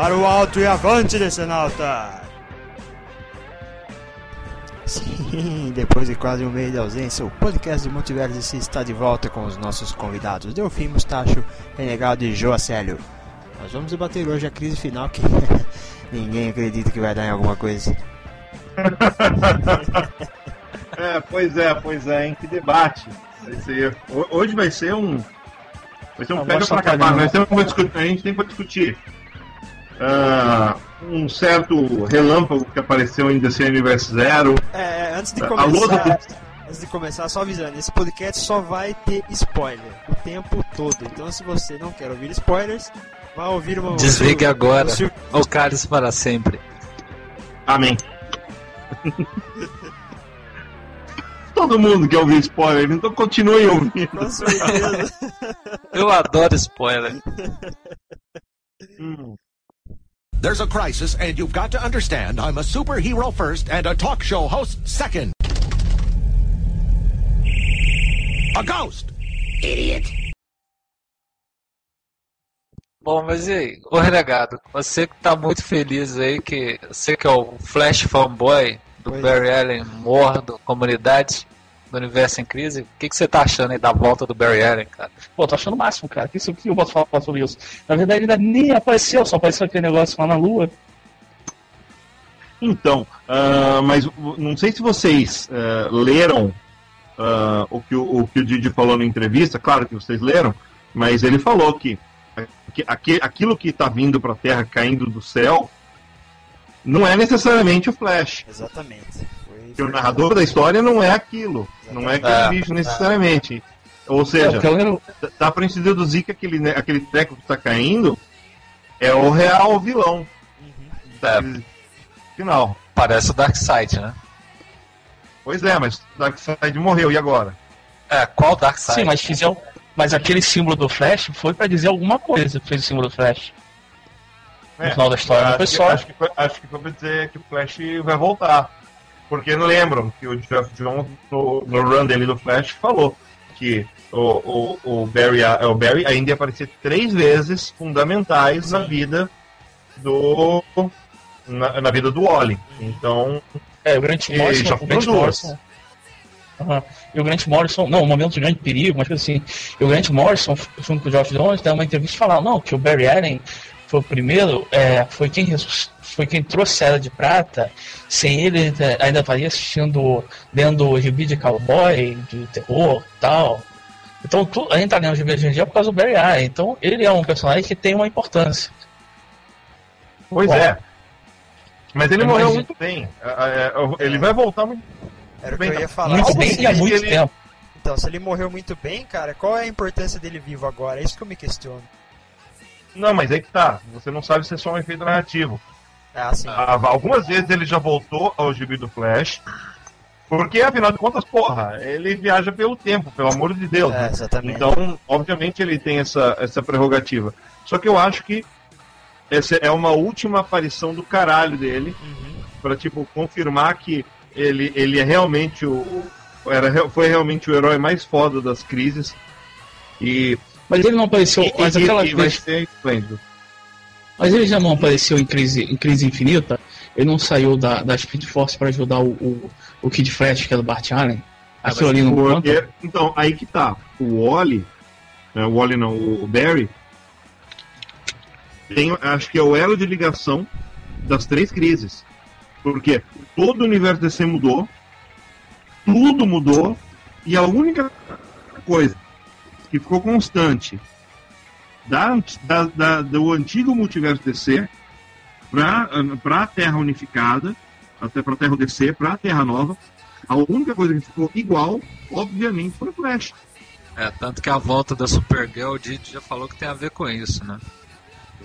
Para o alto e avante, Decenalta! Sim, depois de quase um mês de ausência, o podcast de Multiverso está de volta com os nossos convidados Delfim Mustacho, Renegado e Joacélio. Nós vamos debater hoje a crise final que ninguém acredita que vai dar em alguma coisa. é, pois é, pois é, em que debate. Vai ser, hoje vai ser um. Vai ser um pega pra acabar, mas a gente tem que discutir uh, um certo relâmpago que apareceu em DC Universe Zero. É, é antes de começar. Antes de começar, só avisando, esse podcast só vai ter spoiler o tempo todo. Então, se você não quer ouvir spoilers, vá ouvir uma. Desligue o, agora. O, o cálice para sempre. Amém. Todo mundo quer ouvir spoiler, então continue ouvindo. Com certeza. Eu adoro spoiler. Hum. There's a crisis, and you've got to understand I'm a superhero first and a talk show host second. A ghost! Idiot! Bom, mas e aí, ô renegado, você que tá muito feliz aí, que você que é o Flash fanboy do pois Barry é. Allen mordo, comunidade do universo em crise, o que, que você tá achando aí da volta do Barry Allen, cara? Pô, tô achando o máximo, cara. O que, que eu posso falar sobre isso? Na verdade, ele ainda nem apareceu, só apareceu aquele negócio lá na Lua. Então, uh, mas não sei se vocês uh, leram uh, o, que o, o, que o Didi falou na entrevista, claro que vocês leram, mas ele falou que, que aquilo que está vindo para a Terra caindo do céu não é necessariamente o Flash. Exatamente. Porque o narrador da história não é aquilo. Não é aquele é, bicho necessariamente. É. Ou seja, é, dá pra gente deduzir que aquele, né, aquele treco que tá caindo é o real vilão. Uhum. É. Final. Parece o Darkseid, né? Pois é, mas o Darkseid morreu, e agora? É, qual Darkseid? Sim, mas fizeram. Mas aquele símbolo do Flash foi para dizer alguma coisa, fez o símbolo do Flash. É, no final da história, não foi só. Acho que foi, acho que foi pra dizer que o Flash vai voltar. Porque não lembram que o Jeff Jones, no, no run dele do Flash, falou que o, o, o, Barry, o Barry ainda ia aparecer três vezes fundamentais Sim. na vida do. Na, na, vida do Wally. Então. É, o Grant Morrison. Já o Grant Morrison. Uhum. E o Grant Morrison, não, um momento de grande perigo, mas assim, e o Grant Morrison, junto com o Geoff Jones, dá uma entrevista e fala, não, que o Barry Allen foi o primeiro, é, foi, quem, foi quem trouxe a Era de Prata. Sem ele, ainda estaria assistindo, lendo gibi de cowboy, de terror e tal. Então, tu, a gente tá lendo gibi hoje em dia por causa do Barry Allen. Então, ele é um personagem que tem uma importância. Pois Bom, é. Mas ele morreu muito bem. É, é, ele vai voltar muito, Era bem. Que eu ia falar. Muito bem há muito ele... tempo. Então, se ele morreu muito bem, cara, qual é a importância dele vivo agora? É isso que eu me questiono. Não, mas aí que tá. Você não sabe se é só um efeito narrativo. Ah, sim. Ah, algumas vezes ele já voltou ao gibi do Flash. Porque, afinal de contas, porra, ele viaja pelo tempo, pelo amor de Deus. É, exatamente. Então, obviamente, ele tem essa, essa prerrogativa. Só que eu acho que essa é uma última aparição do caralho dele. Uhum. Pra, tipo, confirmar que ele, ele é realmente o. Era, foi realmente o herói mais foda das crises. E mas ele não apareceu. E, mas aquela e, vez. Mas ele já não apareceu em crise, em crise infinita? Ele não saiu da, da Speed Force para ajudar o, o, o Kid Flash, que é do Bart Allen? Ah, Aquilo ali no porque, Então, aí que tá. O Wally, né, o Wally não, o Barry, tem, acho que é o elo de ligação das três crises. Porque todo o universo DC mudou, tudo mudou, e a única coisa que ficou constante da, da, da do antigo multiverso DC para a Terra unificada, até para a Terra DC, para a Terra Nova. A única coisa que ficou igual, obviamente, foi o Flash. É, tanto que a volta da Supergirl, o Didi já falou que tem a ver com isso, né?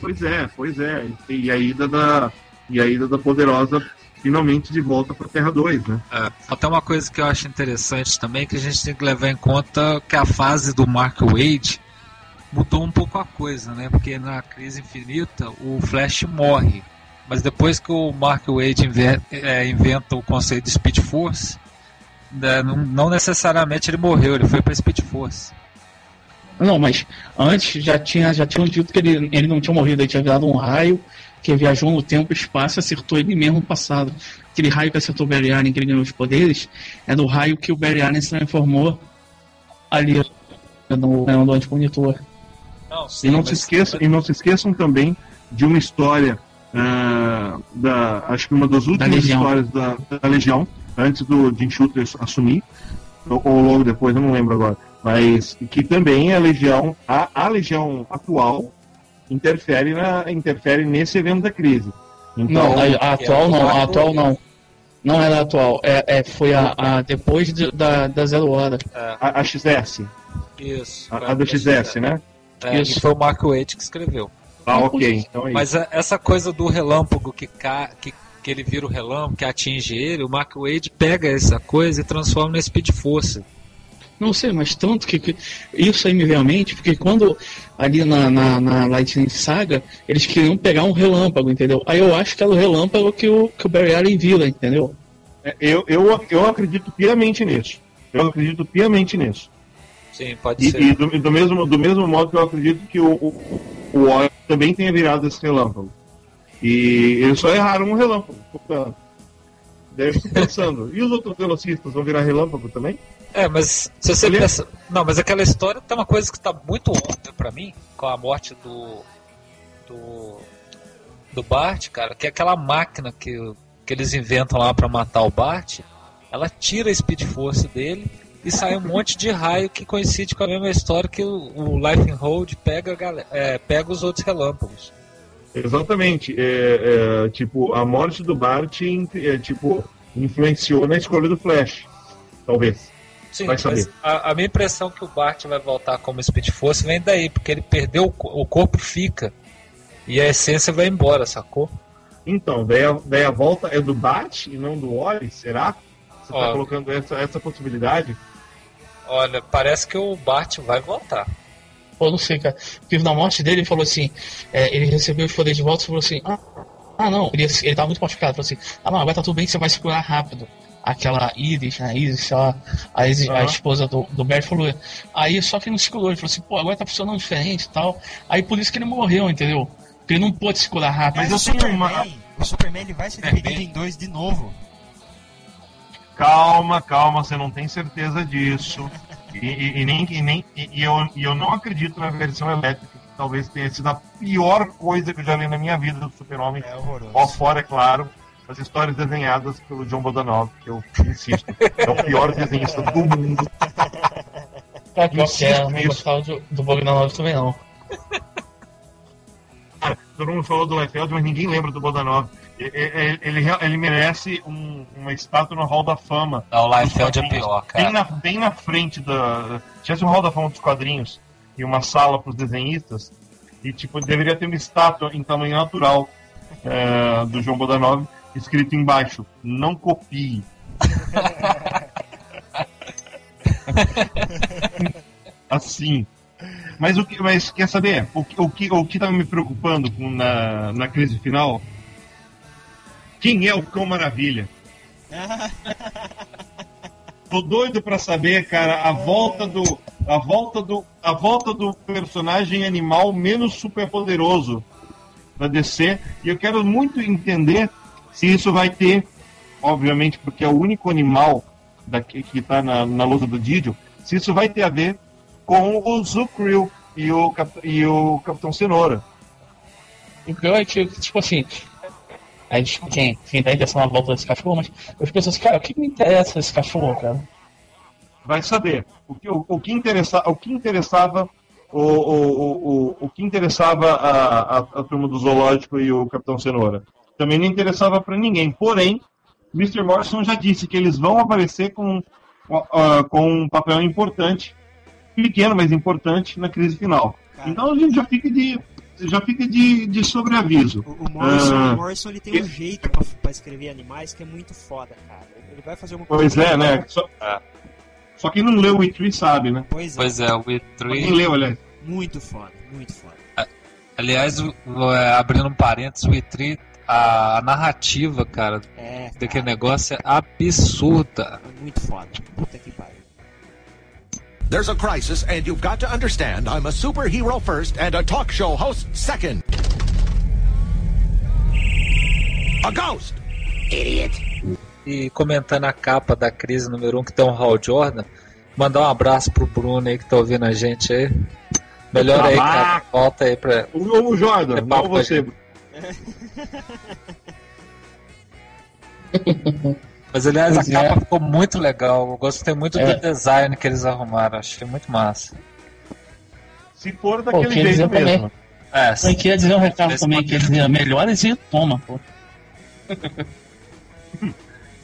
Pois é, pois é. E a ida da, e a ida da Poderosa finalmente de volta para Terra 2, né? É, até uma coisa que eu acho interessante também que a gente tem que levar em conta que a fase do Mark Wade mudou um pouco a coisa, né? Porque na crise infinita o Flash morre, mas depois que o Mark Wade inventa, é, inventa o conceito de Speed Force, né, não, não, necessariamente ele morreu, ele foi para Speed Force. Não, mas antes já tinha já tinham dito que ele, ele não tinha morrido, ele tinha virado um raio que viajou no tempo e espaço e acertou ele mesmo no passado. Aquele raio que acertou o Allen, que ele ganhou os poderes, é do raio que o Barry Allen se transformou ali no, no antimonitor. Não, sim, e, não mas... se esqueçam, e não se esqueçam também de uma história uh, da. Acho que uma das últimas da histórias da, da, Legião, antes do Jim Shooter assumir, ou, ou, logo depois, eu não lembro agora. Mas que também a Legião, a, a Legião atual, interfere, na, interfere nesse evento da crise. Então, não, a, a atual não, a atual não. Não era a atual, é, é, foi a, a depois de, da, da Zero Hora. É. A, a XS. Isso. A, a do XS, né? É, Isso. foi o Mark Waite que escreveu. Ah, ok. Então é Mas essa coisa do relâmpago que, ca... que, que ele vira o relâmpago, que atinge ele, o Mark Wade pega essa coisa e transforma na Speed Force. Não sei, mas tanto que, que, isso aí me veio à mente, porque quando ali na, na, na, Lightning Saga, eles queriam pegar um relâmpago, entendeu? Aí eu acho que era o relâmpago que o, que o Barry Allen vira, entendeu? É, eu, eu, eu acredito piamente nisso. Eu acredito piamente nisso. Sim, pode e, ser. E do, do, mesmo, do mesmo modo que eu acredito que o, o, o Oil também tenha virado esse relâmpago. E eles só erraram um relâmpago. Deve estar pensando. e os outros velocistas vão virar relâmpago também? É, mas se você pensa. Não, mas aquela história tem uma coisa que está muito óbvia para mim, com a morte do. do. do Bart, cara, que é aquela máquina que, que eles inventam lá para matar o Bart, ela tira a Speed Force dele e sai um monte de raio que coincide com a mesma história que o, o Life in Hold pega, é, pega os outros relâmpagos. Exatamente. É, é, tipo, a morte do Bart é, tipo, influenciou na escolha do Flash. Talvez. Sim, vai saber. A, a, minha impressão que o Bart vai voltar como Speed Force vem daí, porque ele perdeu o, o corpo fica e a essência vai embora, sacou? Então, daí a, daí a volta é do Bart e não do Oli, será? Você está colocando essa, essa possibilidade? Olha, parece que o Bart vai voltar. Pô, não sei, cara. Porque na morte dele ele falou assim: é, ele recebeu os poderes de volta e falou assim: ah, ah não, ele, ele tava muito machucado. Falou assim: ah não, agora tá tudo bem, você vai se curar rápido aquela Iris, né? Iris, sei lá, a, uhum. a esposa do, do Bert falou. Aí só que ele não se curou, ele falou assim, pô, agora tá funcionando diferente e tal. Aí por isso que ele morreu, entendeu? Porque ele não pôde se curar rápido. Mas, Mas o Superman, uma... o Superman ele vai se dividir em dois de novo. Calma, calma, você não tem certeza disso. E, e, e nem, e, nem e, eu, e eu não acredito na versão elétrica, que talvez tenha sido a pior coisa que eu já li na minha vida do Super-Homem. É Ó fora, é claro as histórias desenhadas pelo John Bodanov, que eu insisto, é o pior desenhista do mundo. Que eu não gostava do, do Bodanov também não. Cara, todo mundo falou do Liefeld, mas ninguém lembra do Bodanov. Ele, ele, ele merece um, uma estátua no Hall da Fama. Não, o Liefeld é pior, cara. Bem na, bem na frente da. Tivesse um Hall da Fama dos quadrinhos e uma sala para os desenhistas, e tipo, deveria ter uma estátua em tamanho natural é, do João Bodanov escrito embaixo: não copie. assim. Mas o que, mas quer saber? O, o que o que tá me preocupando com, na, na crise final? Quem é o Cão Maravilha? Tô doido para saber, cara, a volta do a volta do a volta do personagem animal menos superpoderoso da DC e eu quero muito entender se isso vai ter, obviamente, porque é o único animal daqui, que está na, na luta do Didio, se isso vai ter a ver com o Zukrill e o, e o Capitão Cenoura. O pior é que, tipo assim, a gente, quem, quem tá interessado na volta desse cachorro, mas eu fico assim, cara, o que me interessa esse cachorro, cara? Vai saber. O que, o, o que, interessa, o que interessava o, o, o, o que interessava a, a, a turma do zoológico e o Capitão Cenoura também não interessava para ninguém. Porém, Mr. Morrison já disse que eles vão aparecer com, uh, com um papel importante, pequeno, mas importante, na crise final. Cara. Então a gente já fica de, já fica de, de sobreaviso. O, o Morrison, uh, o Morrison ele tem um jeito para escrever animais que é muito foda, cara. Ele vai fazer uma coisa. Pois é, né? Só, é. só quem não leu o E3 sabe, né? Pois é, pois é o E3. Quem leu, aliás. Muito foda, muito foda. Aliás, é, abrindo um parênteses, o E3 a, narrativa, cara, é, daquele negócio é absurda. É muito foda. Puta que pariu. There's a crisis, and you've got to understand I'm a superhero first and a talk show host second. A ghost! E comentando a capa da crise número 1 um, que tem um Hal Jordan, mandar um abraço pro Bruno aí que tá ouvindo a gente aí. Melhor aí, cara. Volta aí pra. O, o Jordan, É papo você. Mas aliás, Pois a é. capa ficou muito legal. Eu gostei muito É. do design que eles arrumaram. Achei muito massa. Se for daquele jeito dizer também. mesmo. É, Eu queria dizer um recado Esse também, pode- queria dizer melhores e toma, pô.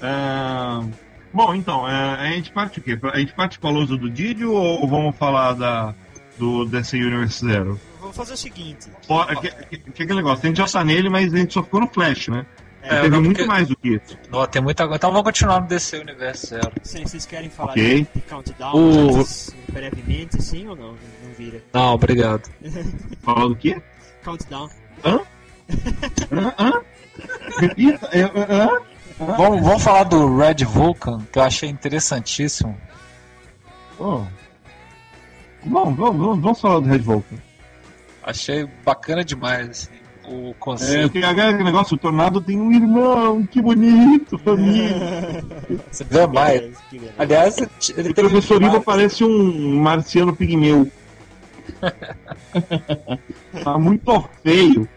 É, Bom, então, é, a gente parte o quê? A gente parte com a lousa do Didio ou vamos falar da, do DC Universe Zero? Vamos fazer o seguinte. Ó, é que, que, que aquele negócio, a gente já tá nele, mas a gente só ficou no Flash, né? É, Teve não, muito porque- mais do que isso. Ó, tem muita coisa. Então vamos continuar no DC Universo Zero. Sim, vocês querem falar Ok. de, de Countdown O- antes, brevemente, sim ou não? Não vira. Não, obrigado. Falar do quê? Countdown. Hã? Hã? Repita. é, hã? Hã? Vamos, vamos falar do Red Vulcan, que eu achei interessantíssimo. Oh. Bom, vamos, vamos, vamos falar do Red Vulcan. Achei bacana demais, assim, o É, conceito. tem aquele negócio, o Tornado tem um irmão, que bonito, família. Você vê mais. Aliás, ele- O professor Iva parece um marciano pigmeu. tá muito feio.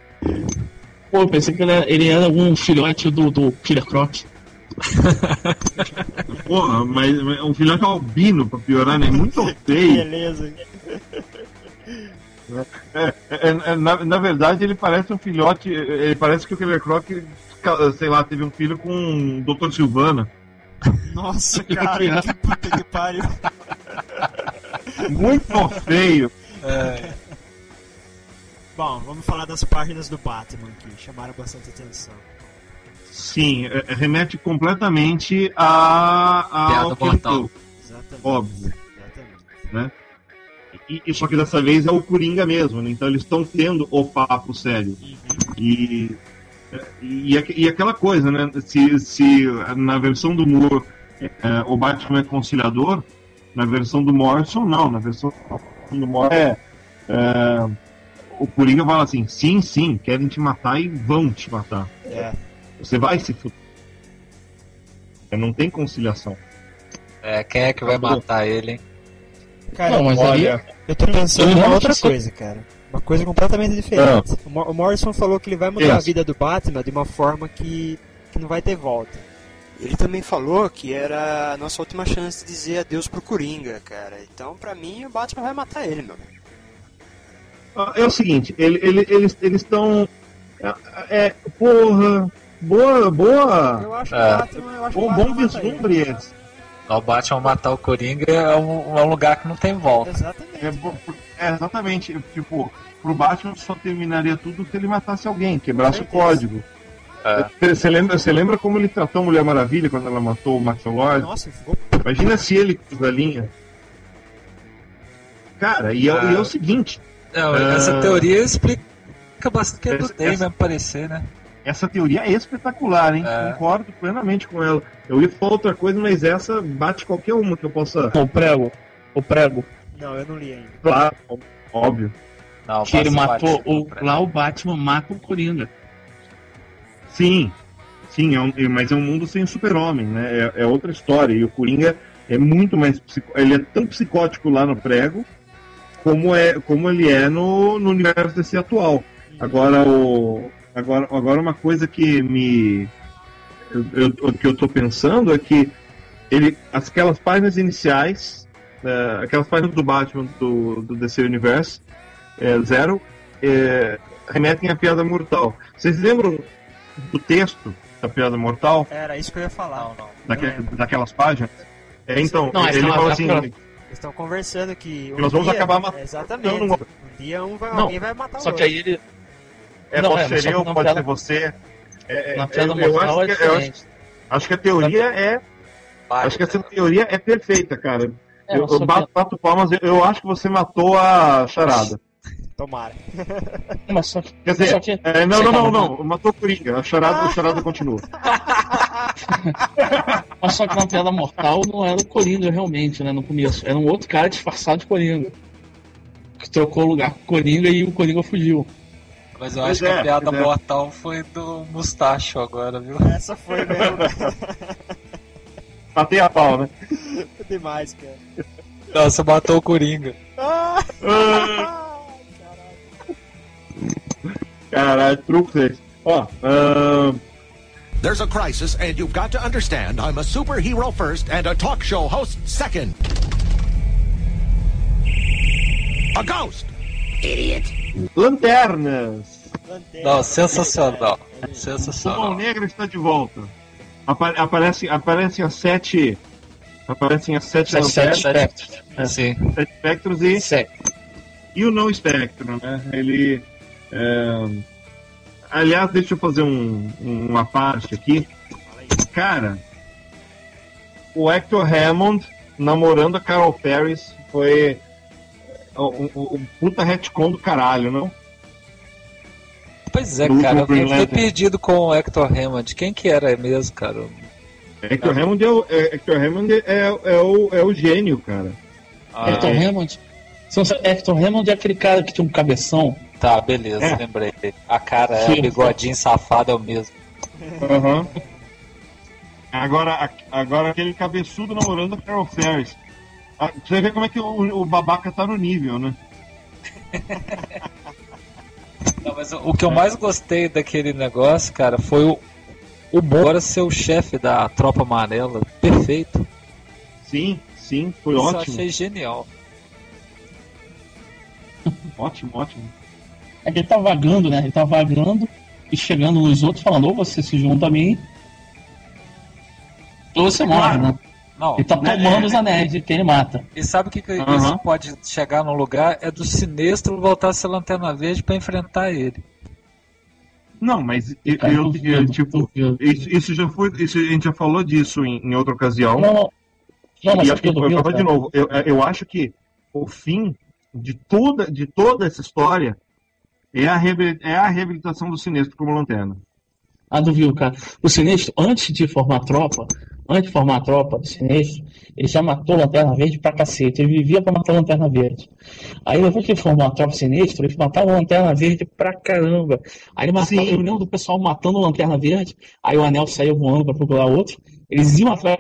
Pô, eu pensei que ele era, ele era algum filhote do, do Killer Croc. Porra, mas, mas um filhote albino pra piorar, né? Muito feio. Beleza. É, é, é, na, na verdade, ele parece um filhote. Ele parece que o Killer Croc, sei lá, teve um filho com o Dr. Silvana. Nossa, cara, que puta que pariu. Muito feio. Bom, vamos falar das páginas do Batman que chamaram bastante atenção. Sim, é- é, remete completamente a. a Piada mortal. Exatamente. Óbvio. Exatamente. E, e só que dessa vez é o Coringa mesmo, né? Então eles estão tendo o papo sério. Uhum. E, e, e aquela coisa, né? Se, se na versão do Moore é, o Batman é conciliador, na versão do Morrison, não. Na versão do Moore é, é, o Coringa fala assim: sim, sim, querem te matar e vão te matar. É. Você vai se fuder. Não tem conciliação. É, quem é que vai matar ele, hein? Cara, Não, mas. Olha, eu tô pensando em não outra sei. coisa, cara. Uma coisa completamente diferente. O Mor- O Morrison falou que ele vai mudar a Yes. vida do Batman de uma forma que, que não vai ter volta. Ele também falou que era a nossa última chance de dizer adeus pro Coringa, cara. Então, pra mim, o Batman vai matar ele, meu. É o seguinte, ele, ele- eles eles estão. É, é, porra, boa, boa. Eu acho É. que o Batman, eu acho Bom, bom vislumbre esse. O Batman matar o Coringa é um, é um lugar que não tem volta. Exatamente. É, é, exatamente, tipo, pro Batman só terminaria tudo se ele matasse alguém, quebrasse o certeza. código. É. Você lembra, você lembra como ele tratou a Mulher Maravilha quando ela matou o Max Lord? Nossa, ficou Imagina se ele cruza a linha. Cara, e é, o- e é o seguinte, Não, É. Essa teoria explica bastante que é do Dave essa- aparecer, né? Essa teoria é espetacular, hein? É. Concordo plenamente com ela. Eu ia falar outra coisa, mas essa bate qualquer uma que eu possa. O prego. O prego. Não, eu não li ainda. Claro, óbvio. Não, Que ele matou. O, lá o Batman mata o Coringa. Sim, sim, é um- mas é um mundo sem super-homem, né? É, é outra história. E o Coringa é muito mais. psico- Ele é tão psicótico lá no prego como, é, como ele é no, no universo desse atual. Agora, o, agora, agora uma coisa que me. Eu, eu- o que eu tô pensando é que ele, aquelas páginas iniciais, é, aquelas páginas do Batman do, do DC Universe, é, Zero, é, remetem à piada mortal. Vocês lembram do texto da piada mortal, Era isso que eu ia falar. Não, não. daque- daquelas páginas? É, então, Não, ele fala assim, pra- Eles estão conversando que. um Nós vamos dia- acabar matando Exatamente. um. Um dia um vai, Não, alguém vai matar Só o que outro. aí ele. É, Não, pode é, ser eu, na pode piada- ser você. É, Na é, piada eu, eu mortal acho é que, eu acho, diferente. acho que a teoria é, acho que essa teoria é perfeita, cara. É, eu, eu bato, bato palmas, eu, eu acho que você matou a charada. Tomara. Mas só que. Quer dizer, Só que- é, não, não, não, não, matou o Coringa, a charada, a charada continua. Mas só que na piada mortal não era o Coringa realmente, né? No começo. Era um outro cara disfarçado de Coringa. Que trocou o lugar com o Coringa e o Coringa fugiu. Mas eu pois acho é, que a é, piada é. mortal foi do Mustacho agora, viu? Essa foi mesmo. Matei a pau, né? Demais, cara. Não, você matou o Coringa. Ah! Caralho, truque esse. Ó, uh... There's a crisis, and you've got to understand I'm a superhero first and a talk show host second. A ghost! Idiot! Lanternas! Não, sensacional. Sensacional. O Mão Negra está de volta. Apa aparecem, aparecem as sete. Aparecem as sete, sete, sete espectros. É. Sim. Sete espectros e. Sete. E o não espectro, né? Ele. É... Aliás, deixa eu fazer um, uma parte aqui. Cara, o Hector Hammond namorando a Carol Ferris foi um, um, um puta retcon do caralho, não? Pois é, cara, eu fiquei perdido com o Hector Hammond. Quem que era mesmo, cara? Hector Hammond é o, é, Hector Hammond é, é, o, é o gênio, cara. Ah, Hector é. Hammond? Hector Hammond é aquele cara que tinha um cabeção. Tá, beleza, é. lembrei. A cara é, o bigodinho safado é o mesmo. Uhum. Agora, agora aquele cabeçudo namorando a Carol Ferris. Ah, você vê como é que o, o babaca tá no nível, né? Não, mas o, que eu mais gostei daquele negócio, cara, foi o, o Bora ser o chefe da tropa amarela. Perfeito. Sim, sim, foi Isso ótimo. Eu achei genial. ótimo, ótimo. É que ele tá vagando, né? Ele tá vagando e chegando nos outros falando, ou você se junta a mim, ou você morre, né? Não, ele tá tomando é, os anéis de quem ele mata. E sabe o que, que uhum. isso pode chegar no lugar? É do sinistro voltar a ser lanterna verde para enfrentar ele. Não, mas eu, eu, eu tipo, isso, isso, já foi. Isso, a gente já falou disso em, em outra ocasião. Não, não. não mas e, eu, eu, eu, de novo, eu, eu acho que o fim de toda, de toda essa história é a, é a reabilitação do Sinistro como lanterna. Ah, do viu, cara. O Sinistro, antes de formar tropa, antes de formar a tropa do Sinistro, ele já matou Lanterna Verde pra cacete. Ele vivia pra matar Lanterna Verde. Aí depois que ele formou a tropa Sinistro, ele matava Lanterna Verde pra caramba. Aí ele matava, eu lembro do pessoal matando Lanterna Verde, aí o Anel saiu voando pra procurar outro. Eles iam atrás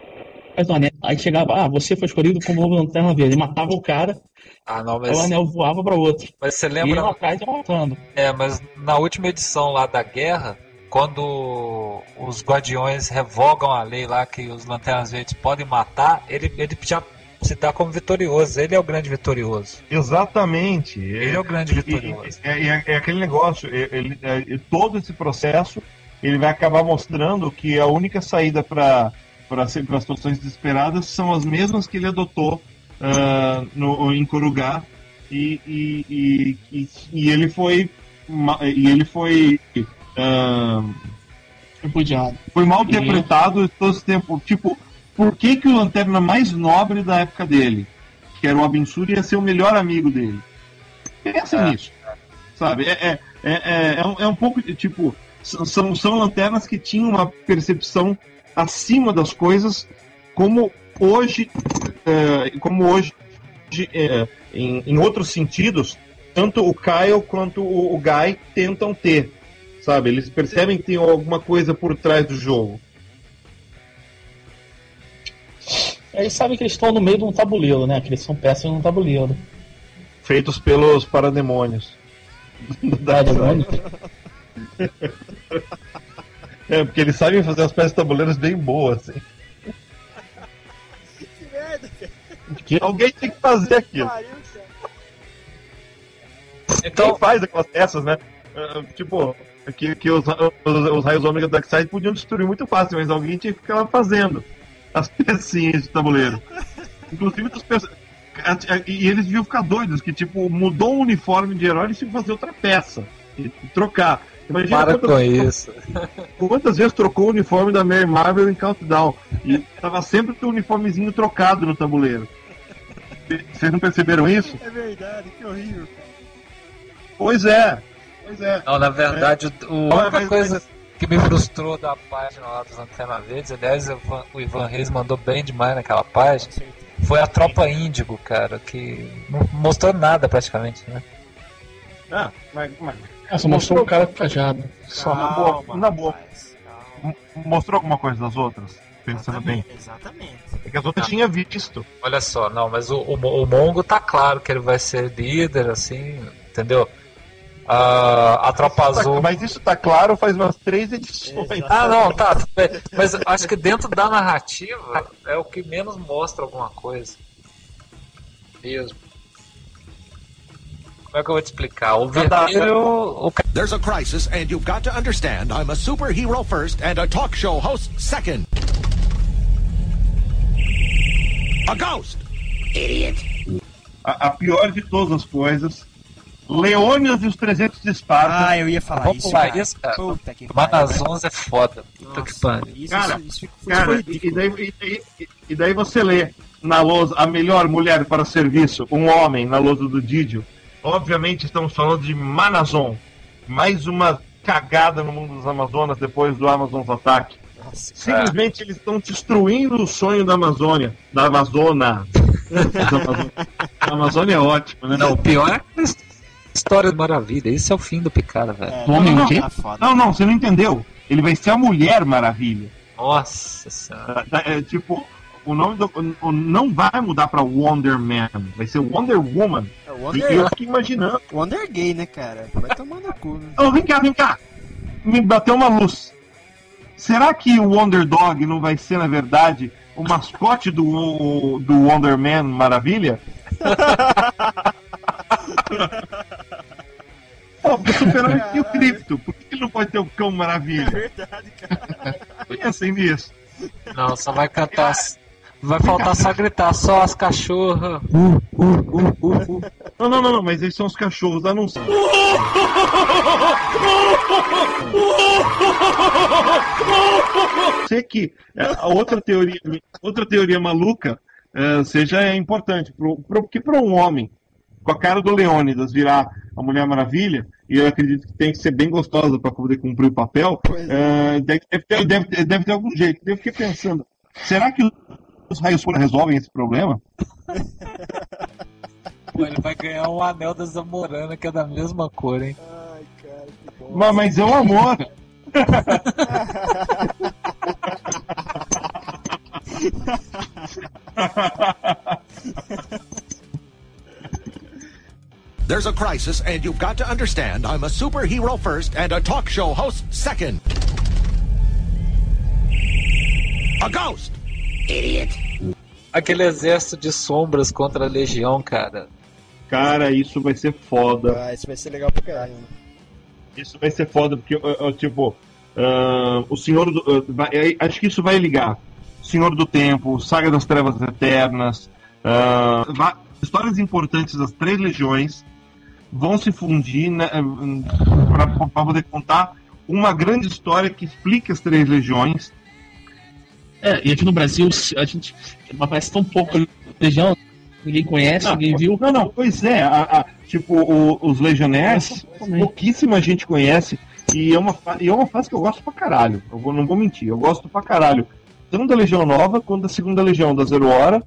do Anel. Aí chegava, ah, você foi escolhido como Lanterna Verde. Ele matava o cara, ah, não, mas... O anel voava para outro. Mas você lembra. E atrás matando. É, mas na última edição lá da guerra, quando os guardiões revogam a lei lá que os lanternas verdes podem matar, ele, ele já se dá como vitorioso. Ele é o grande vitorioso. Exatamente. Ele é, é o grande vitorioso. É, é, é aquele negócio, ele, é, todo esse processo ele vai acabar mostrando que a única saída para para situações desesperadas são as mesmas que ele adotou uh, no, em Corugá e, e, e, e, ele foi e ele foi uh, foi mal interpretado todo esse tempo tipo por que, que o Lanterna mais nobre da época dele que era o Abensur ia ser o melhor amigo dele? Pensa é. nisso sabe? É, é, é, é, um, é um pouco tipo são, são lanternas que tinham uma percepção acima das coisas como hoje, é, como hoje é, em, em, outros sentidos, tanto o Kyle quanto o, o Guy tentam ter, sabe? Eles percebem que tem alguma coisa por trás do jogo. Eles sabem que eles estão no meio de um tabuleiro, né? Que eles são peças num tabuleiro. Feitos pelos parademônios. Parademônios? é, porque eles sabem fazer as peças de tabuleiros bem boas, assim. Que alguém tem que fazer aquilo. Então Quem faz aquelas peças, né? Uh, tipo, que, que os, os, os raios ômega do Darkseid podiam destruir muito fácil, mas alguém tinha que ficar fazendo as pecinhas de tabuleiro. Inclusive dos E eles deviam ficar doidos, que tipo, mudou o uniforme de herói e tinha que fazer outra peça. E, e trocar. Imagina Para quantas, com isso. Quantas vezes trocou o uniforme da Mary Marvel em Countdown? E tava sempre com o uniformezinho trocado no tabuleiro. Vocês não perceberam isso? É verdade, que horrível. Pois é. Pois é. Não, na verdade, é. o, a única coisa que me frustrou da página lá dos Antena Verdes, aliás, o Ivan Reis mandou bem demais naquela página, foi a Tropa Índigo, cara, que não mostrou nada praticamente, né? Ah, mas, mas É, só mostrou o cara cajado. Só na boa, na boa. mostrou alguma coisa das outras? Pensando bem. Exatamente. É que as outras tinha visto. Olha só, não, mas o, o, o Mongo tá claro que ele vai ser líder, assim, entendeu? Ah, a Tropa Azul. Mas isso tá claro faz umas três edições. Ah, não, tá. Mas acho que dentro da narrativa é o que menos mostra alguma coisa. Mesmo. Como é que eu vou te explicar? O vermelho. O... ca- There's a crisis, and you've got to understand I'm a superhero first and a talk show host second. A ghost! A, a pior de todas as coisas. Leônidas e os 300 de Esparta. Ah, eu ia falar Vamos isso. cara. Puta que. Manazons é foda. Puta que pariu. Isso, Cara, isso, Cara, e, daí, e, e- e daí você lê na lousa a melhor mulher para serviço, um homem na lousa do Didio. Obviamente estamos falando de Manazon. Mais uma cagada no mundo das Amazonas depois do Amazon's Ataque. Nossa, Simplesmente eles estão destruindo o sonho da Amazônia. Da Amazona. Da Amazônia. A Amazônia é ótimo, né? Não, o pior é a história do Maravilha. Esse é o fim do Picard, velho. é, O homem não, o quê? tá foda. Não, não, você não entendeu. Ele vai ser a Mulher Maravilha. Nossa senhora. Tá, É, tipo, o nome do. o- não vai mudar pra Wonder Man. Vai ser Wonder Woman. É E Wonder, eu fiquei imaginando. Wonder Gay, né, cara? Vai tomar no cu, né? Oh, vem cá, vem cá. Me bateu uma luz. Será que o Wonder Dog não vai ser, na verdade, o mascote do, do Wonder Man Maravilha? Pô, o super-homem tem o cripto. Por que ele não pode ter o cão maravilha? Verdade, cara. Pensem nisso. Não, só vai cantar. Vai faltar só gritar, só as cachorras. Uh, uh, uh, uh, uh. Não, não, não, não, mas eles são os cachorros da anúncio. Sei que é, a outra teoria, outra teoria maluca é, seja importante, pro, pro, porque para um homem com a cara do Leônidas virar a Mulher Maravilha, e eu acredito que tem que ser bem gostosa para poder cumprir o papel, é. é, deve, deve ter, deve, ter- deve ter algum jeito. Eu fiquei pensando, será que os raios solar resolvem esse problema? Pô, ele vai ganhar um anel da Zamorana que é da mesma cor, hein? Ai, cara, que bom. Mas, mas é o amor. There's a crisis, and you've got to understand I'm a superhero first and a talk show host second. A ghost! Aquele exército de sombras contra a Legião, cara. Cara, isso vai ser foda. Ah, isso vai ser legal pra caralho. Isso vai ser foda, porque, uh, uh, tipo, uh, o Senhor do. uh, vai- acho que isso vai ligar. Senhor do Tempo, Saga das Trevas Eternas, uh, histórias importantes das três legiões vão se fundir né, para poder contar uma grande história que explique as três legiões. É, e aqui no Brasil, a gente aparece tão pouco Legião, ninguém conhece, ninguém viu. Não, não, pois é, a- a- tipo, o- os Legionnaires, Também. pouquíssima gente conhece, e é, uma, e é uma fase que eu gosto pra caralho. Eu vou- não vou mentir, eu gosto pra caralho. Tanto da Legião Nova quanto da segunda Legião da Zero Hora.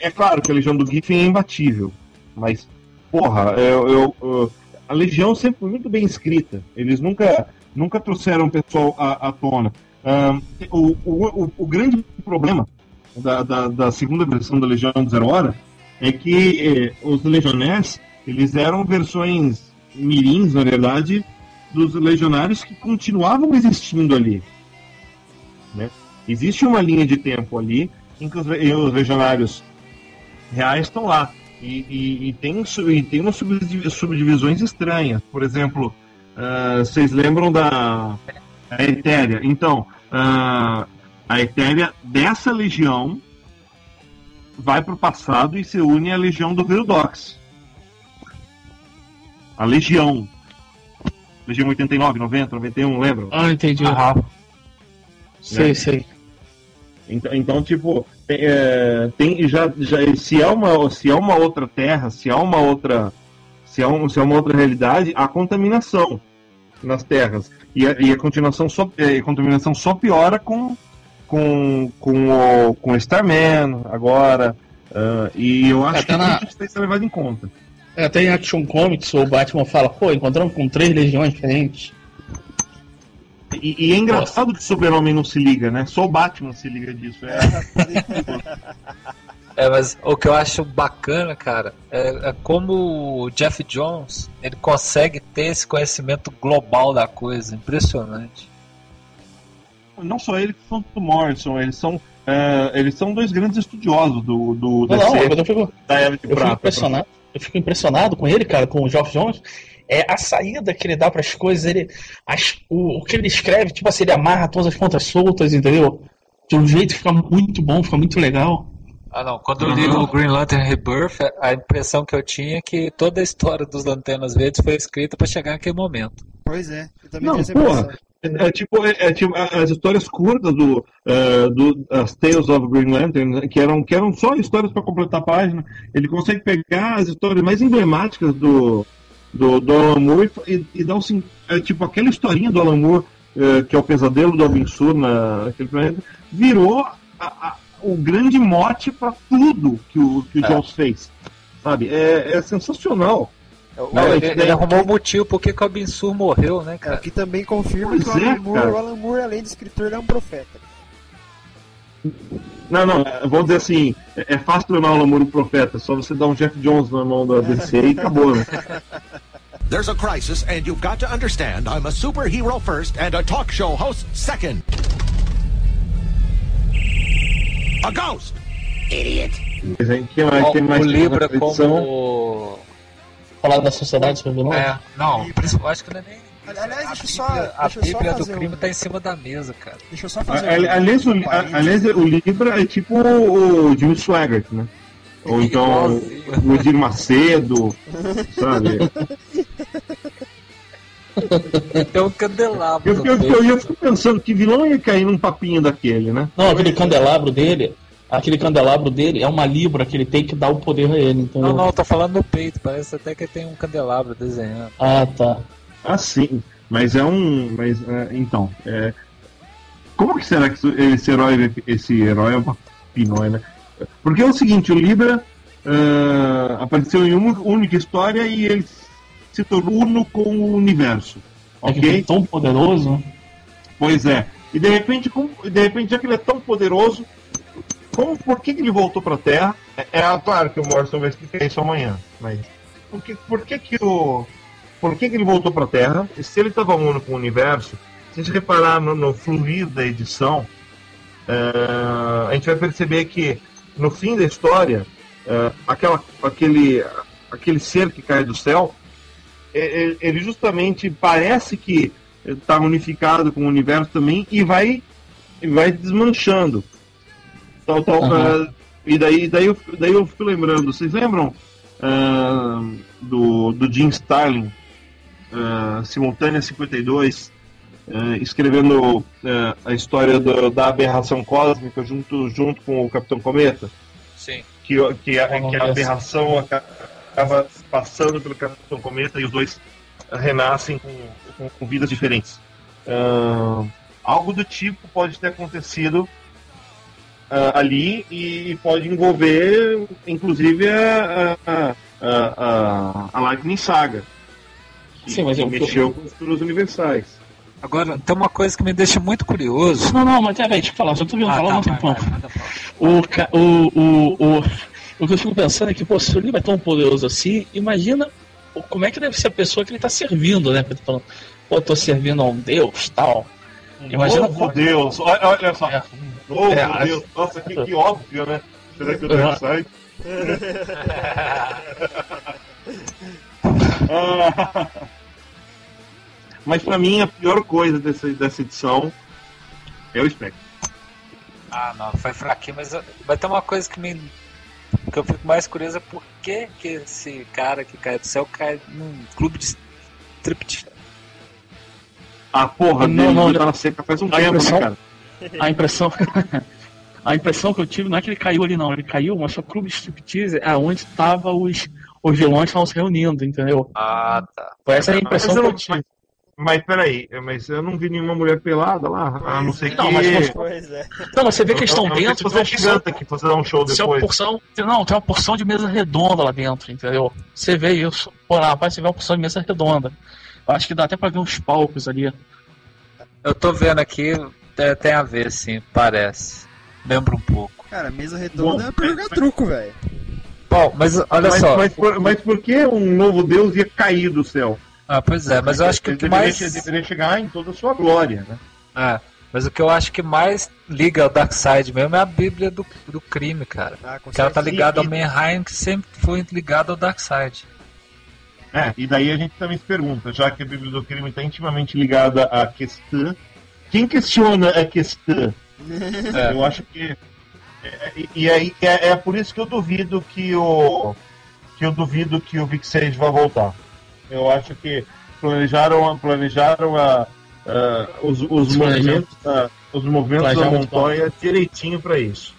É claro que a Legião do Giffen é imbatível, mas, porra, eu, eu- a Legião sempre foi muito bem escrita. Eles nunca, nunca trouxeram o pessoal à, à tona. Ahn, o, o, o, grande problema da, da, da segunda versão da Legião do Zero Hora é que eh, os legionnaires eles eram versões mirins, na verdade, dos legionários que continuavam existindo ali. Né? Existe uma linha de tempo ali em que os, os legionários reais estão lá. E, e, e tem, e tem umas subdivi- subdivisões estranhas. Por exemplo, ah, vocês lembram da Etéria? Então, ah, a Etéria dessa legião vai pro passado e se une à legião do Virudox. A legião. Legião 89, 90, 91, lembram? Ah, entendi. Sei, Né? sei. Então, então tipo, tem, é, tem já, já se é uma se é uma outra terra, se há uma outra se é, um, se é uma outra realidade, há contaminação nas terras e a, e a continuação só é, a contaminação só piora com com com o com o Starman agora ah, e eu acho Até que na- isso tem que ser levado em conta. É, até em Action Comics o Batman fala, pô, encontramos com três legiões diferentes. E, e é engraçado Nossa. que o Super-Homem não se liga, né? Só o Batman se liga disso. É. É, mas o que eu acho bacana, cara, é, é, como o Jeff Jones ele consegue ter esse conhecimento global da coisa, impressionante. Não só ele quanto o Morrison, eles são é, eles são dois grandes estudiosos do, do não, DC, não, eu fico, da Era de eu Prata. Fico impressionado, eu fico impressionado com ele, cara, com o Geoff Jones. É a saída que ele dá para as coisas, ele, as, o, o que ele escreve, tipo assim, ele amarra todas as pontas soltas, entendeu? De um jeito que fica muito bom, fica muito legal. Ah não, quando eu li o Green Lantern Rebirth, a impressão que eu tinha é que toda a história dos Lanternas Verdes foi escrita para chegar naquele momento. Pois é, eu também não, porra, é, é, tipo, é, é, tipo as histórias curtas do, uh, do as Tales of Green Lantern, né, que eram, que eram só histórias para completar a página. Ele consegue pegar as histórias mais emblemáticas do, do, do Alan Moore e, e dar um, é, tipo aquela historinha do Alan Moore, uh, que é o pesadelo do Alvin Sur naquele planeta, virou a, a o grande mote para tudo que o, que o é. Jones fez. Sabe? É, é sensacional. Não, ele, ele, arrumou o motivo porque que o Abensur morreu, né, cara? É, que também confirma pois que o Alan, é, Moore, o Alan Moore, além de escritor, é um profeta. Não, não, vamos dizer assim, é fácil tornar o Moore um profeta, só você dar um Jeff Jones na mão da DC e acabou, né? There's a crisis and you've got to understand I'm a superhero first and a talk show host second. A ghost! Idiot! Que mais, que mais o Libra como... Falar da sociedade sobre nós? É, não, eu acho que não é nem... Aliás, deixa eu só. A Bíblia do crime tá em cima da mesa, cara. Deixa eu só fazer. A, aliás, o, aliás, o Libra é tipo o Jimmy Swaggart, né? Ou então o Edir Macedo, sabe? Tem um candelabro. Eu, eu, eu, eu, fico pensando que vilão ia cair num papinho daquele, né? Não, aquele candelabro dele. Aquele candelabro dele é uma libra que ele tem que dar o poder a ele. Entendeu? Não, não, tô falando no peito. Parece até que tem um candelabro desenhando. Ah, tá. Ah, sim. Mas é um. Mas, é, então. É... Como que será que esse herói, esse herói é uma pinóia, né? Porque é o seguinte, o Libra uh, apareceu em uma única história e ele se tornou uno com o universo. É ok? É tão poderoso. Pois é. E de repente, como, de repente, já que ele é tão poderoso, como, por que, que ele voltou para a Terra? É, é, claro que o Morrison vai explicar isso amanhã, mas por que, por que, que o por que, que ele voltou para a Terra? E se ele estava uno com o universo, se a gente reparar no, no fluir da edição, uh, a gente vai perceber que no fim da história, uh, aquela, aquele, aquele ser que cai do céu é, ele justamente parece que está unificado com o universo também e vai, vai desmanchando. Tal, tal, uhum. uh, e daí, daí, eu, daí eu fico lembrando, vocês lembram do, do Jim Starlin, uh, Simultânea 52, uh, escrevendo a história do, da aberração cósmica junto, junto com o Capitão Cometa? Sim. Que, que, a, que a aberração acaba passando pelo Capitão Cometa e os dois renascem com, com, com vidas diferentes. Uh, algo do tipo pode ter acontecido uh, ali e, pode envolver, inclusive, a, a, a, a Lightning Saga. Sim, mas que mexeu com os futuros universais. Agora, tem uma coisa que me deixa muito curioso. Não, não, mas peraí, deixa eu falar, só tô vendo ah, falar tá, um tempão. O, o, o, o, o que eu fico pensando é que, pô, se o livro é tão poderoso assim, imagina como é que deve ser a pessoa que ele está servindo, né? Porque falando, pô, eu tô servindo a um Deus tal. Imagina novo como... Deus, olha, olha só. É. Novo é, Deus, nossa, que, que óbvio, né? Será que eu tenho site? Mas pra mim a pior coisa dessa, dessa edição é o Spectre. Ah, não, foi fraquinho, mas vai ter uma coisa que me que eu fico mais curioso é por que, que esse cara que cai do céu cai num clube de striptease. Ah, porra, não, não, tá na seca faz um tempo, né, impressão, cara? A impressão. a impressão que eu tive não é que ele caiu ali, não. Ele caiu, mas o clube de striptease é onde estavam os, os vilões estavam se reunindo, entendeu? Ah, tá. Foi essa a impressão que eu tive. Mas peraí, mas eu não vi nenhuma mulher pelada lá, a não ser que. Não, mas, pois é. não, mas você vê que eles estão dentro. Você é gigante que você dá um show depois. Uma porção, não, tem uma porção de mesa redonda lá dentro, entendeu? Você vê isso. Pô, rapaz, você vê uma porção de mesa redonda. Eu acho que dá até pra ver uns palcos ali. Eu tô vendo aqui, tem a ver, sim, parece. Lembra um pouco. Cara, mesa redonda Bom, é pra jogar truco, velho. Bom, mas olha mas, só. Mas por, mas por que um novo Deus ia cair do céu? Ah, pois é, mas eu acho que o que mais. Deveria chegar em toda a sua glória, né? Ah, mas o que eu acho que mais liga ao Darkseid mesmo é a Bíblia do, do crime, cara. Ah, que ela tá ligada ao Menheim, que sempre foi ligado ao Darkseid. É, e daí a gente também se pergunta, já que a Bíblia do crime está intimamente ligada à questão, quem questiona a questão? É, eu acho que. E aí é, é, por isso que eu duvido que o. que eu duvido que o Vic Sage vai voltar. Eu acho que planejaram, planejaram a, a os, os movimentos, a, os movimentos da Montoya direitinho para isso.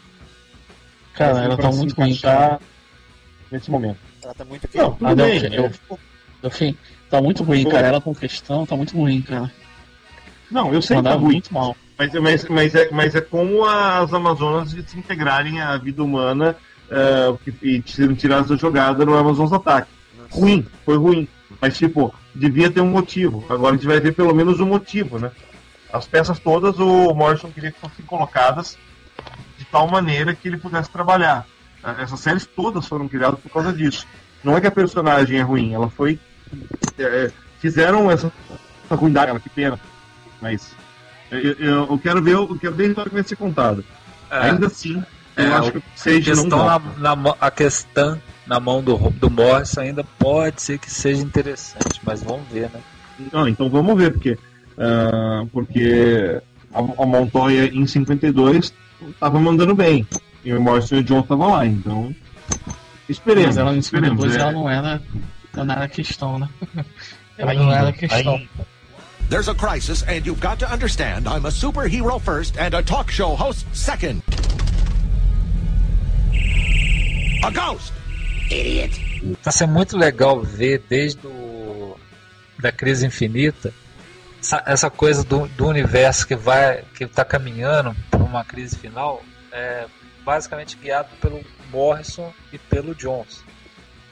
Cara, ela tá muito ruim, Nesse momento. Ela tá muito Não, tudo ah, bem. Eu, eu, tá muito ruim, cara. Ela com questão tá muito ruim, cara. Não, eu sei que tá ruim. muito mal. Mas, mas, mas, é, mas é como as Amazonas desintegrarem a vida humana uh, e serem tiradas da jogada no Amazonas Ataque. Ruim, foi ruim. Mas, tipo, devia ter um motivo. Agora a gente vai ver pelo menos um motivo, né? As peças todas o Morrison queria que fossem colocadas de tal maneira que ele pudesse trabalhar. Essas séries todas foram criadas por causa disso. Não é que a personagem é ruim, ela foi. É, fizeram essa, essa ruindade, ela, que pena. Mas eu, eu, quero ver, eu quero ver a história que vai ser contada. É, Ainda assim, eu é, acho que seja não na, na, a questão na mão do, do Morris ainda pode ser que seja interessante, mas vamos ver, né? Não, então vamos ver, porque, uh, porque a, a, Montoya em 52 estava mandando bem, e o Morrison e o John estavam lá, então esperemos. Mas ela em 52 ela é. não era, não era questão, né? ela ainda, não era questão. Ainda. There's a crisis, and you've got to understand I'm a superhero first and a talk show host second. A ghost! Idiot. Tá sendo muito legal ver desde o, da crise infinita essa, essa coisa do, do, universo que vai que está caminhando para uma crise final é basicamente guiado pelo Morrison e pelo Jones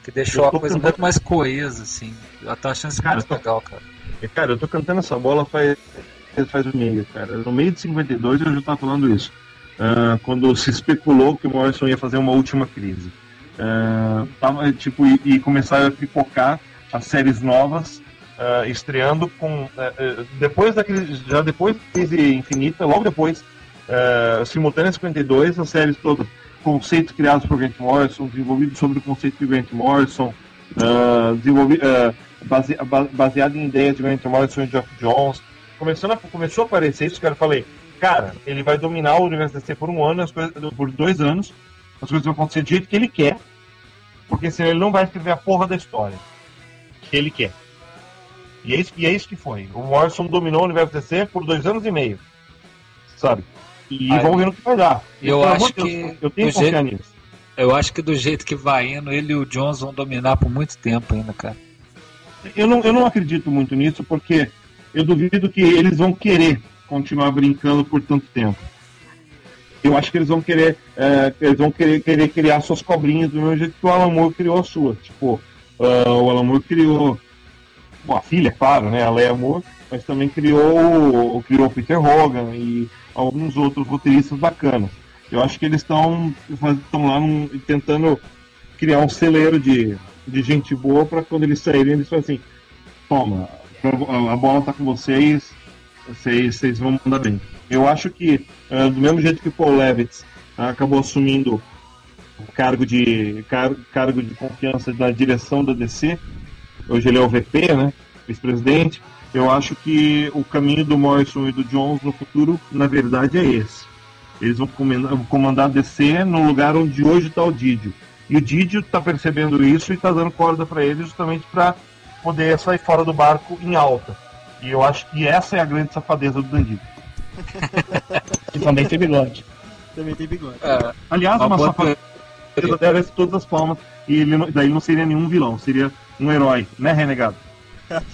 que deixou a coisa muito mais coesa assim eu tô achando isso muito legal cara cara eu tô cantando essa bola faz faz um mês cara no meio de 52 eu já tava falando isso uh, quando se especulou que o Morrison ia fazer uma última crise Uh, tava, tipo, e, e começaram a pipocar as séries novas, uh, estreando com. Uh, depois daquele. Já depois da crise infinita, logo depois, uh, simultânea 52, as séries todas, conceitos criados por Grant Morrison, desenvolvidos sobre o conceito de Grant Morrison, uh, base, baseado em ideias de Grant Morrison e Geoff Jones. Começando a, começou a aparecer isso, que eu falei, cara, ele vai dominar o universo DC por um ano, as coisas, por dois anos, as coisas vão acontecer do jeito que ele quer, porque senão ele não vai escrever a porra da história que ele quer. E é isso, e é isso que foi. O Morrison dominou o universo DC por dois anos e meio. Sabe? E Aí, vamos ver no que vai dar. Eu, acho que. Eu tenho jeito, nisso. Eu acho que do jeito que vai indo, ele e o Jones vão dominar por muito tempo ainda, cara. Eu não, eu não acredito muito nisso, porque eu duvido que eles vão querer continuar brincando por tanto tempo eu acho que eles vão querer, é, eles vão querer, querer criar suas cobrinhas do mesmo jeito que o Alan Moore criou a sua. Tipo, uh, o Alan Moore criou bom, a filha, claro, né, a Leia Moore, mas também criou, criou o Peter Hogan e alguns outros roteiristas bacanas. Eu acho que eles estão estão lá num, tentando criar um celeiro de, de gente boa para quando eles saírem eles falam assim, toma, a bola está com vocês, vocês, vocês vão mandar bem. Eu acho que, uh, do mesmo jeito que o Paul Levitz uh, acabou assumindo o cargo de, car cargo de confiança da direção da DC, hoje ele é o VP, né, vice-presidente, eu acho que o caminho do Morrison e do Jones no futuro, na verdade, é esse. Eles vão comandar a DC no lugar onde hoje está o Didio. E o Didio tá percebendo isso e tá dando corda para ele justamente para poder sair fora do barco em alta. E eu acho que essa é a grande safadeza do Dandido. que também tem bigode. Também tem bigode. É, Aliás, uma safadeza ter... merece é todas as palmas. E ele daí não seria nenhum vilão, seria um herói, né, renegado? Ai,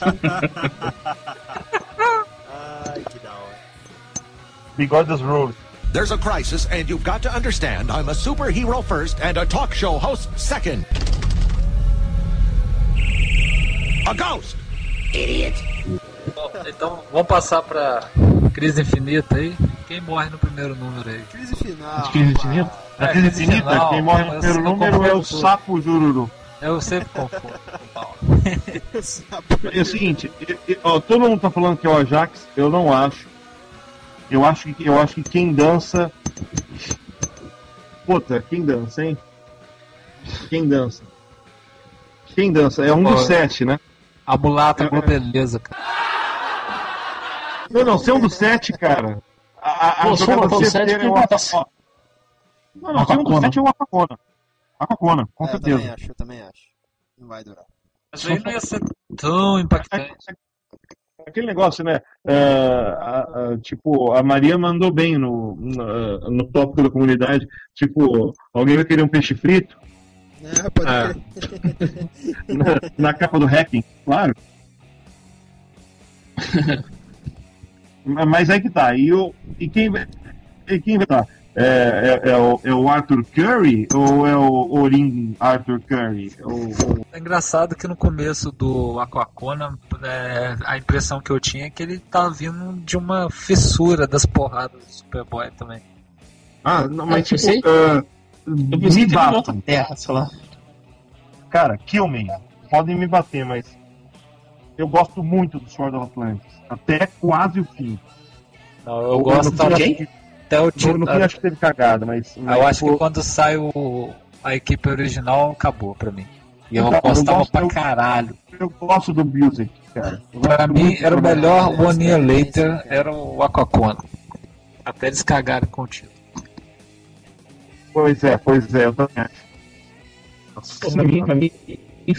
que da hora. Bigode das Rose. There's a crisis, and you've got to understand I'm a superhero first and a talk show host second. A ghost! Idiot! Bom, então vamos passar pra Crise Infinita aí. Quem morre no primeiro número aí? Crise final. Crise Infinita? É, A Crise Infinita, final, quem morre no primeiro número é o tudo. Sapo Jururu. Eu sempre confundo. É o seguinte, eu- eu- ó, todo mundo tá falando que é o Ajax, eu não acho. Eu acho que, eu acho que quem dança. Puta, quem dança, hein? Quem dança? Quem dança? É um Pô. dos sete, né? A mulata com beleza, cara. Não, não, ser um dos sete, cara. A, a, a Pô, jogada só o sete é. Aquacona. Não, não, ser um dos sete é o Aquacona. Aquacona, com É, eu certeza. também acho, eu também acho. Não vai durar. Mas aí não ia ser tão impactante. Aquele negócio, né? a- tipo, a Maria mandou bem no, no, no tópico da comunidade. Tipo, alguém vai querer um peixe frito? É, pode Ah. na, na capa do hacking, claro. Mas aí que tá. E, o, e, quem, vai- e quem vai estar? É, é, é o, é o Arthur Curry ou é o Orin Arthur Curry? O, o- É engraçado que no começo do Aquacona, é, a impressão que eu tinha é que ele tá vindo de uma fissura das porradas do Superboy também. Ah, não, mas eu sei. tipo, ah, Eu me pensei que ele batam. outra terra, sei lá. Cara, kill me. Podem me bater, mas eu gosto muito do Sword of Atlantis. Até quase o fim. Não, eu gosto da- acho que- até o no, título. no fim acho que teve cagada, mas. mas, Eu acho tipo, que quando sai o, a equipe original, acabou pra mim. E eu Então, eu gostava gosto- pra eu- caralho. eu gosto do music, cara. Eu Pra mim, era o melhor One Year Later, era o Aquacona. Até eles cagarem com o título. Pois é, pois é, eu também acho. Pô, pra mim, pra mim,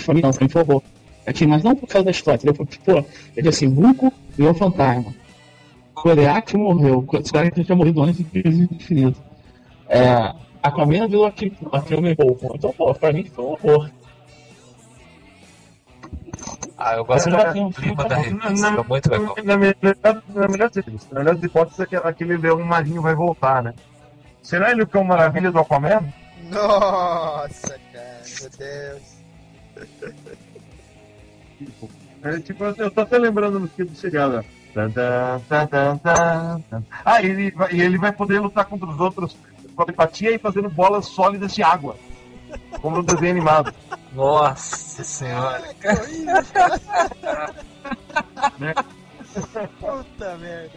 pra mim não, pra mim foi horror. É que, mas não por causa da história, entendeu? Porque, pô, é que assim, Vulco virou fantasma. Koreak morreu. Esse cara que tinha morrido antes de Crise Infinito. É, Aquaman virou aquele, aquele homem pouco. Então, pô, pra mim foi um horror. Ah, eu gosto já do um clima filme da revista, na, é muito legal. na, melhor, na, melhor, na melhor das hipóteses, é que aquele leão marinho vai voltar, né? Será ele o cão maravilha do Aquaman? Nossa, cara, meu Deus. É, tipo, eu, tô até lembrando no filme do Chegada. Ah, e ele, vai- ele vai poder lutar contra os outros com empatia e fazendo bolas sólidas de água. Como no desenho animado. Nossa senhora. Né? Puta merda.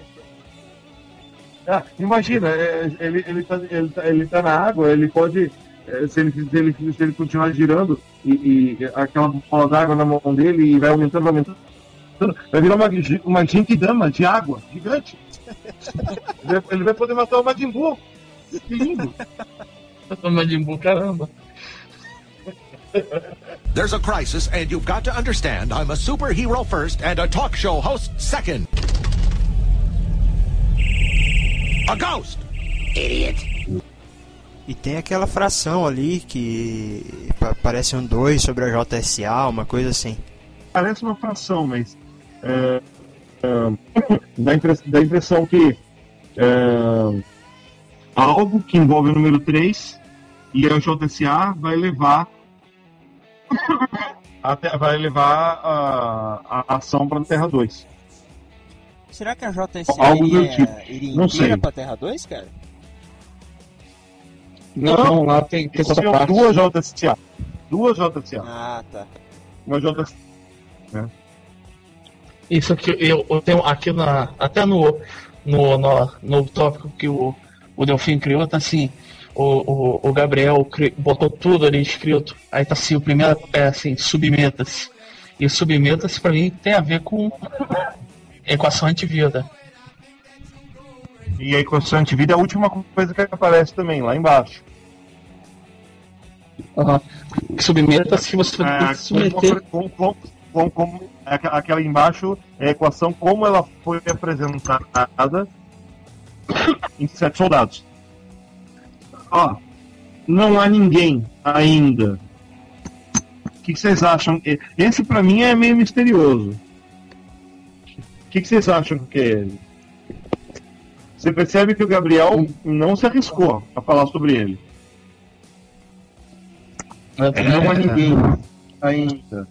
Ah, imagina, é, ele, ele, tá, ele, tá, ele tá na água, ele pode. é, Se ele, se, ele, se ele continuar girando e, e aquela bola d'água na mão dele e vai aumentando, vai aumentando, vai virar uma, uma dama de água gigante. Ele vai- ele vai poder matar o Majin Buu. Que lindo. Tô Majin Buu, caramba. There's a crisis, and you've got to understand I'm a superhero first and a talk show host second. A ghost! E tem aquela fração ali que pa- parece um 2 sobre a JSA, uma coisa assim. Parece uma fração, mas. É, é, dá, impress- dá a impressão que. é, algo que envolve o número 3 e a JSA vai levar. até, vai levar a, a ação para a Terra 2. Será que a JSA Algo do iria, tipo. iria Não inteira pra Terra 2, cara? Não, não, lá tem, tem essa parte. duas JSA. Duas JSA. Ah, tá. Uma JSA. Isso aqui, eu, eu tenho aqui na. Até no, no, no, no tópico que o, o Delfim criou, tá assim. O, o, o Gabriel cri- botou tudo ali escrito. Aí tá assim, o primeiro é assim, submeta-se. E submeta-se pra mim tem a ver com equação antivida. E a equação de vida é a última coisa que aparece também, lá embaixo. Uhum. Submeta-se, você vai É, que submeter. com, com, com, com- aqu- aquela embaixo é a equação como ela foi apresentada em sete soldados. Ó, não há ninguém ainda. O que, vocês acham? Esse pra mim é meio misterioso. O que, que vocês acham que é ele? Você percebe que o Gabriel não se arriscou a falar sobre ele. É, não há ninguém ainda.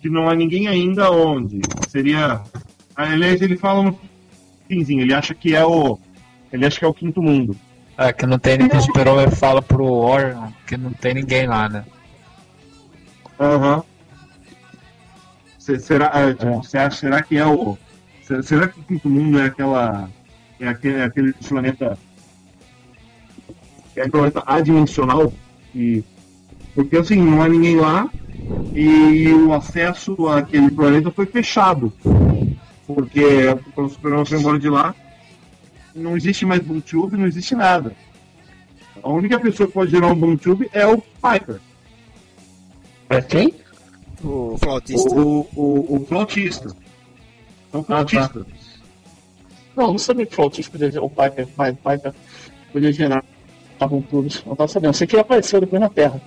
Que não há ninguém ainda onde. Seria. Aliás, ele fala no finzinho, ele acha que é o. Ele acha que é o quinto mundo. É, que não tem ninguém. O super fala pro Orion que não tem ninguém lá, né? Aham. Uhum. Será, é, tipo, é. será que é o. Será que o quinto mundo é aquela. É aquele, é aquele planeta. É um planeta adimensional? E, porque assim, não há ninguém lá e o acesso àquele planeta foi fechado. Porque quando o Superman foi embora de lá, não existe mais Boontube, não existe nada. A única pessoa que pode gerar um Boontube é o Piper. É quem? O flautista. O, o, o flautista. É o flautista. Ah, tá. Não, não sabia que o flautista podia o Piper, Piper podia gerar Boontube. Não tava sabendo. Eu sei que ele apareceu depois na Terra.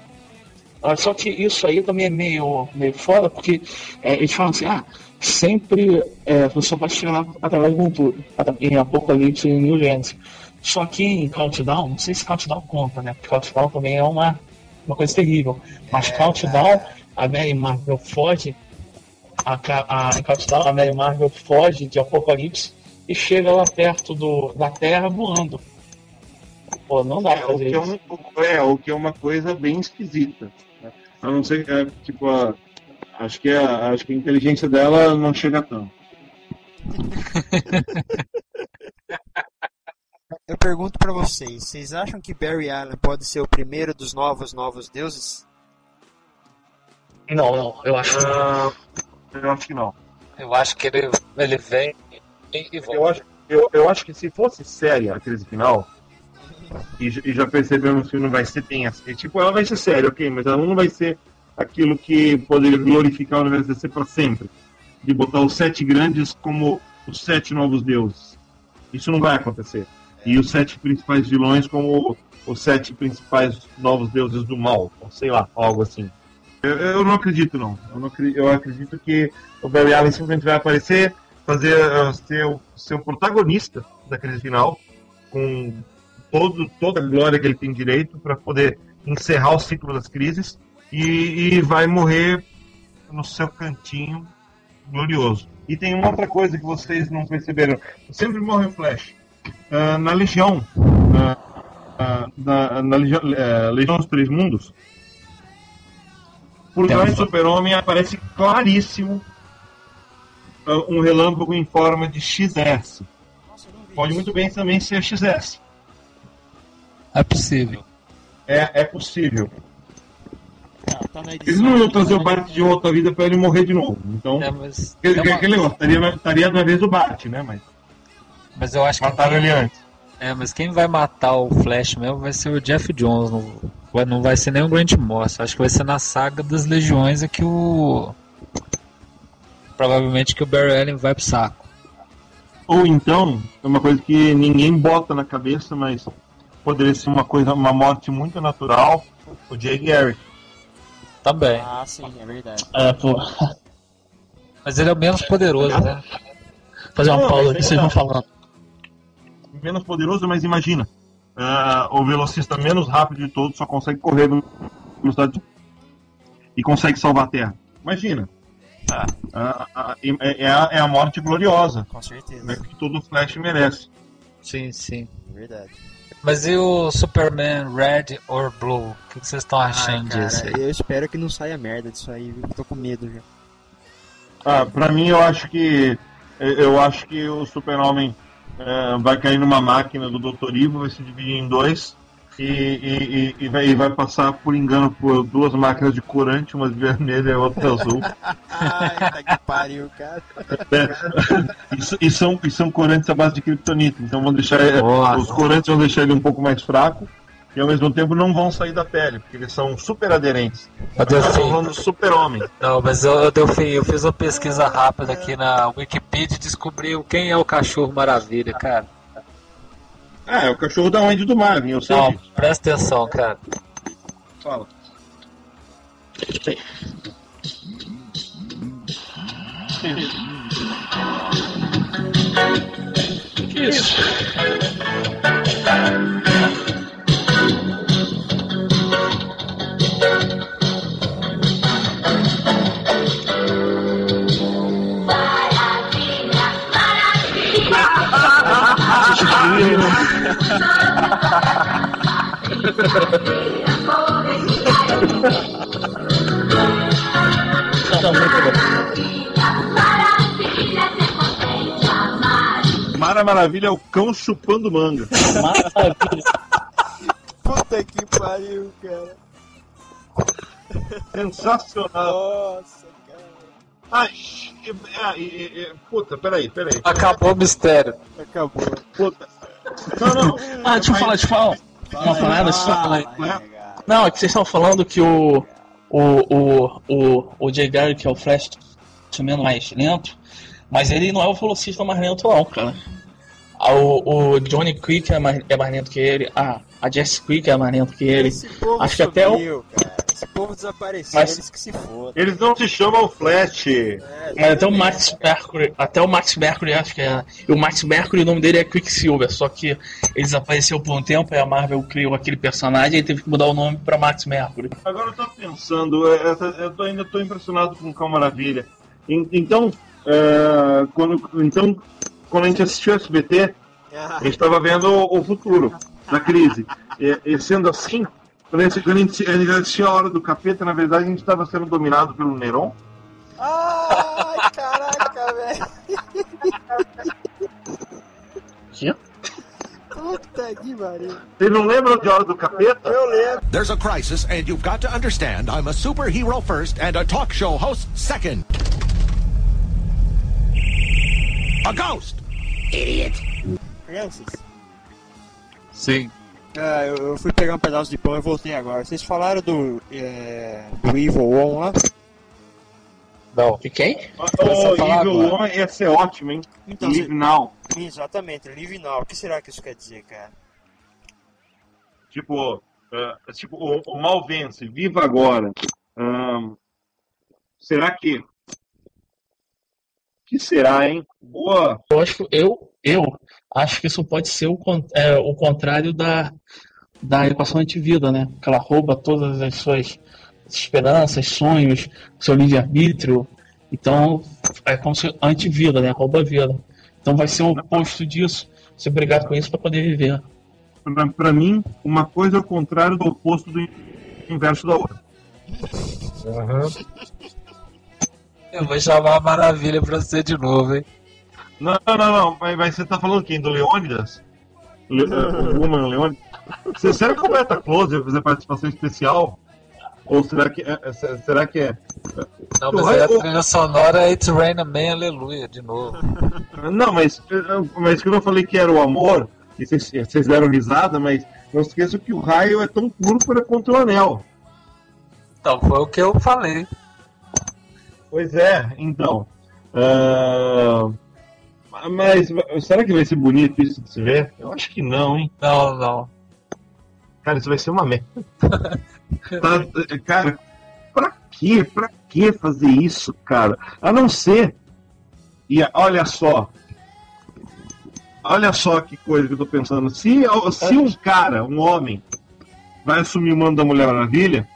Ah, só que isso aí também é meio, meio fora, porque é, eles falam assim, ah, sempre é, você pode chegar lá através do YouTube, em Apocalipse e New Genesis. Só que em Countdown, não sei se Countdown conta, né? Porque Countdown também é uma, uma coisa terrível. Mas é, Countdown, a Mary Marvel foge, a, a, em Countdown, a Mary Marvel foge de Apocalipse e chega lá perto do, da Terra voando. Pô, não dá pra fazer é, o que isso. É, o que é uma coisa bem esquisita. A não ser que, tipo, a, acho, que a, acho que a inteligência dela não chega tanto. Eu pergunto para vocês, vocês acham que Barry Allen pode ser o primeiro dos novos novos deuses? Não, não, eu acho que não. Uh, eu acho que não. Eu acho que ele, ele vem e volta. Eu acho, eu, eu acho que se fosse séria a crise final, e, e, já percebemos que não vai ser bem assim. Tipo, ela vai ser séria, ok, mas ela não vai ser aquilo que poderia glorificar o universo DC para sempre. De botar os sete grandes como os sete novos deuses. Isso não vai acontecer. E os sete principais vilões como os sete principais novos deuses do mal. Ou sei lá, algo assim. Eu, eu não acredito, não. Eu, não acredito, eu acredito que o Barry Allen simplesmente vai aparecer, fazer uh, ser, o, protagonista da crise final, com todo, toda a glória que ele tem direito para poder encerrar o ciclo das crises e, e, vai morrer no seu cantinho glorioso. E tem uma outra coisa que vocês não perceberam: sempre morre o Flash. Uh, na Legião, uh, uh, na, na Legião, Legião dos Três Mundos, por trás do Super-Homem aparece claríssimo um relâmpago em forma de XS. Pode muito bem também ser XS. É possível. É, é possível. Ah, tá Eles não iam trazer o Bart de outra vida pra ele morrer de novo. Então, é, mas uma... aquele negócio, estaria, estaria na vez do Bart, né? Mas, mas eu acho Mataram que. Mataram ele antes. É, mas quem vai matar o Flash mesmo vai ser o Jeff Jones. Não, não vai ser nem o Grant Morrison. Acho que vai ser na saga das Legiões é que o. Provavelmente que o Barry Allen vai pro saco. Ou então, é uma coisa que ninguém bota na cabeça, mas poderia ser uma coisa, uma morte muito natural, o Jay Garrick. Também. Ah, sim, é verdade. É, pô. Mas ele é o menos poderoso, né? Fazer uma pausa aqui, vocês vão falando. Menos poderoso, mas imagina. Uh, o velocista menos rápido de todos só consegue correr no velocidade e consegue salvar a Terra. Imagina. Uh, uh, é, a, é a morte gloriosa. Com certeza. Né, que todo Flash merece. Sim, sim. É verdade. Mas e o Superman Red or Blue? O que vocês estão achando Ai, cara, disso? Aí? Eu espero que não saia merda disso aí, eu tô com medo já. Ah, pra mim eu acho que. Eu acho que o Super-Homem é, vai cair numa máquina do Dr. Ivo, vai se dividir em dois e, e, e, vai, e, vai, passar por engano por duas máquinas de corante, uma de vermelha e outra azul. Ai, tá que pariu, cara. É, e, são, e são corantes à base de criptonita, então vão deixar. Nossa. Os corantes vão deixar ele um pouco mais fraco e ao mesmo tempo não vão sair da pele, porque eles são super aderentes. Estão falando super-homem. Não, mas eu, Delfim, eu fiz uma pesquisa rápida aqui na Wikipedia e descobri quem é o cachorro maravilha, cara. Ah, é o cachorro da onde do Marvin, eu sei. Não, disso. presta atenção, cara. Fala. Isso. Mara Maravilha é o cão chupando manga. Maravilha. Puta que pariu, cara. Sensacional. Nossa, cara. Ai, é, é, é, puta, peraí, peraí. Acabou o mistério. Acabou. Puta. Não, não. Ah, deixa eu falar, deixa eu falar. Uma parada. Vai, né? cara. Não, é que vocês estão falando que o. O, o, o, o Jay Garrick, que é o Flash, menos mais lento, mas ele não é o velocista mais lento, não, cara. Ah, O, o Johnny Quick é mais, é mais lento que ele, a, a Jess Quick é mais lento que ele. Esse povo Acho que até o- cara. Povo desapareceu, Mas- eles que se fodam. Eles não se chamam Flash. É, Mas até o Max Mercury, até o Max Mercury acho que é. E o Max Mercury, o nome dele é Quicksilver, só que ele desapareceu por um tempo e a Marvel criou aquele personagem e teve que mudar o nome pra Max Mercury. Agora eu tô pensando, é, eu tô, ainda tô impressionado com o Cão Maravilha. En- Então, é, quando, então, quando a gente assistiu o SBT, a gente estava vendo o, o futuro da crise. E, e sendo assim, quando a gente, quando a gente, a gente assistiu a Hora do Capeta, na verdade a gente estava sendo dominado pelo Neron. Ai, caraca, velho. Que? Puta que pariu. Vocês não lembram de Hora do Capeta? Eu lembro. There's a crisis, and you've got to understand I'm a superhero first and a talk show host second. A ghost! Crianças. Sim. Ah, eu, eu fui pegar um pedaço de pão e voltei agora. Vocês falaram do, é, do Evil One lá? Não. De quem? O Evil agora. One ia ser ótimo, hein? Então, Live Now. cê- exatamente, Live Now. O que será que isso quer dizer, cara? Tipo, é, tipo o, o mal vence, viva agora. Ahn, será que. que será, hein? Boa. Eu acho, eu, eu acho que isso pode ser o, é, o contrário da, da equação antivida, né? Que ela rouba todas as suas esperanças, sonhos, seu livre-arbítrio. Então, é como se antivida, né? Rouba a vida. Então vai ser o oposto disso. Ser obrigado com isso para poder viver. Pra, pra mim, uma coisa é o contrário do oposto do inverso da outra. Eu vou chamar a Maravilha pra você de novo, hein? Não, não, não, mas, mas você tá falando quem? Do Leônidas? Le, uh, o Woman Leônidas? Você- Será que o Beta Close vai fazer participação especial? Ou será que é, é, será que é? Não, mas aí a trilha sonora é It's Rain Man, aleluia, de novo. Não, mas, mas quando eu falei que era o amor, e vocês, vocês deram risada, mas não esqueçam que o raio é tão puro para contra o anel. Então, foi o que eu falei. Pois é, então. ah, mas será que vai ser bonito isso de se ver? Eu acho que não, hein? Não, não. Cara, isso vai ser uma merda. Tá, cara, pra quê? Pra que fazer isso, cara? A não ser. E olha só. Olha só que coisa que eu tô pensando. Se, se um cara, um homem, vai assumir o mando da Mulher Maravilha,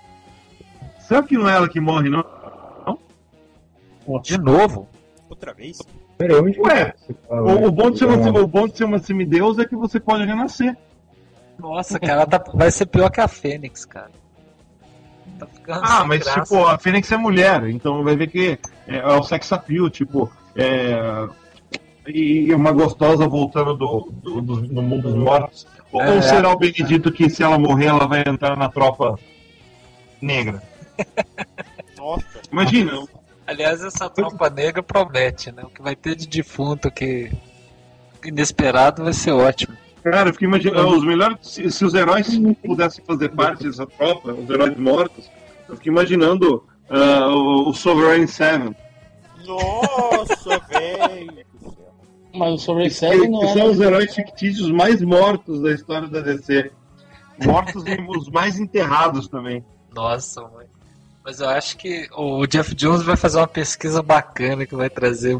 será que não é ela que morre, não? De novo? Outra vez? Ué, o, o bom de ser uma, o bom de ser uma semideus é que você pode renascer. Nossa, cara, ela tá- vai ser pior que a Fênix, cara. Tá ficando Ah, mas graça. tipo, a Fênix é mulher, então vai ver que é, é o sex appeal, tipo, é. E uma gostosa voltando do, do, do- do mundo dos mortos. Ou É. será o Benedito que se ela morrer ela vai entrar na tropa negra? Nossa. Imagina, Aliás, essa tropa negra promete, né? O que vai ter de defunto que inesperado vai ser ótimo. cara, eu fico imaginando, os melhores. Se, se os heróis pudessem fazer parte dessa tropa, os heróis mortos, eu fico imaginando ah, o, o Sovereign Seven. Nossa, velho. Mas o Sobre Que, Seven não que é. são os heróis fictícios mais mortos da história da DC. Mortos e os mais enterrados também. Nossa, mãe. Mas eu acho que o Jeff Jones vai fazer uma pesquisa bacana que vai trazer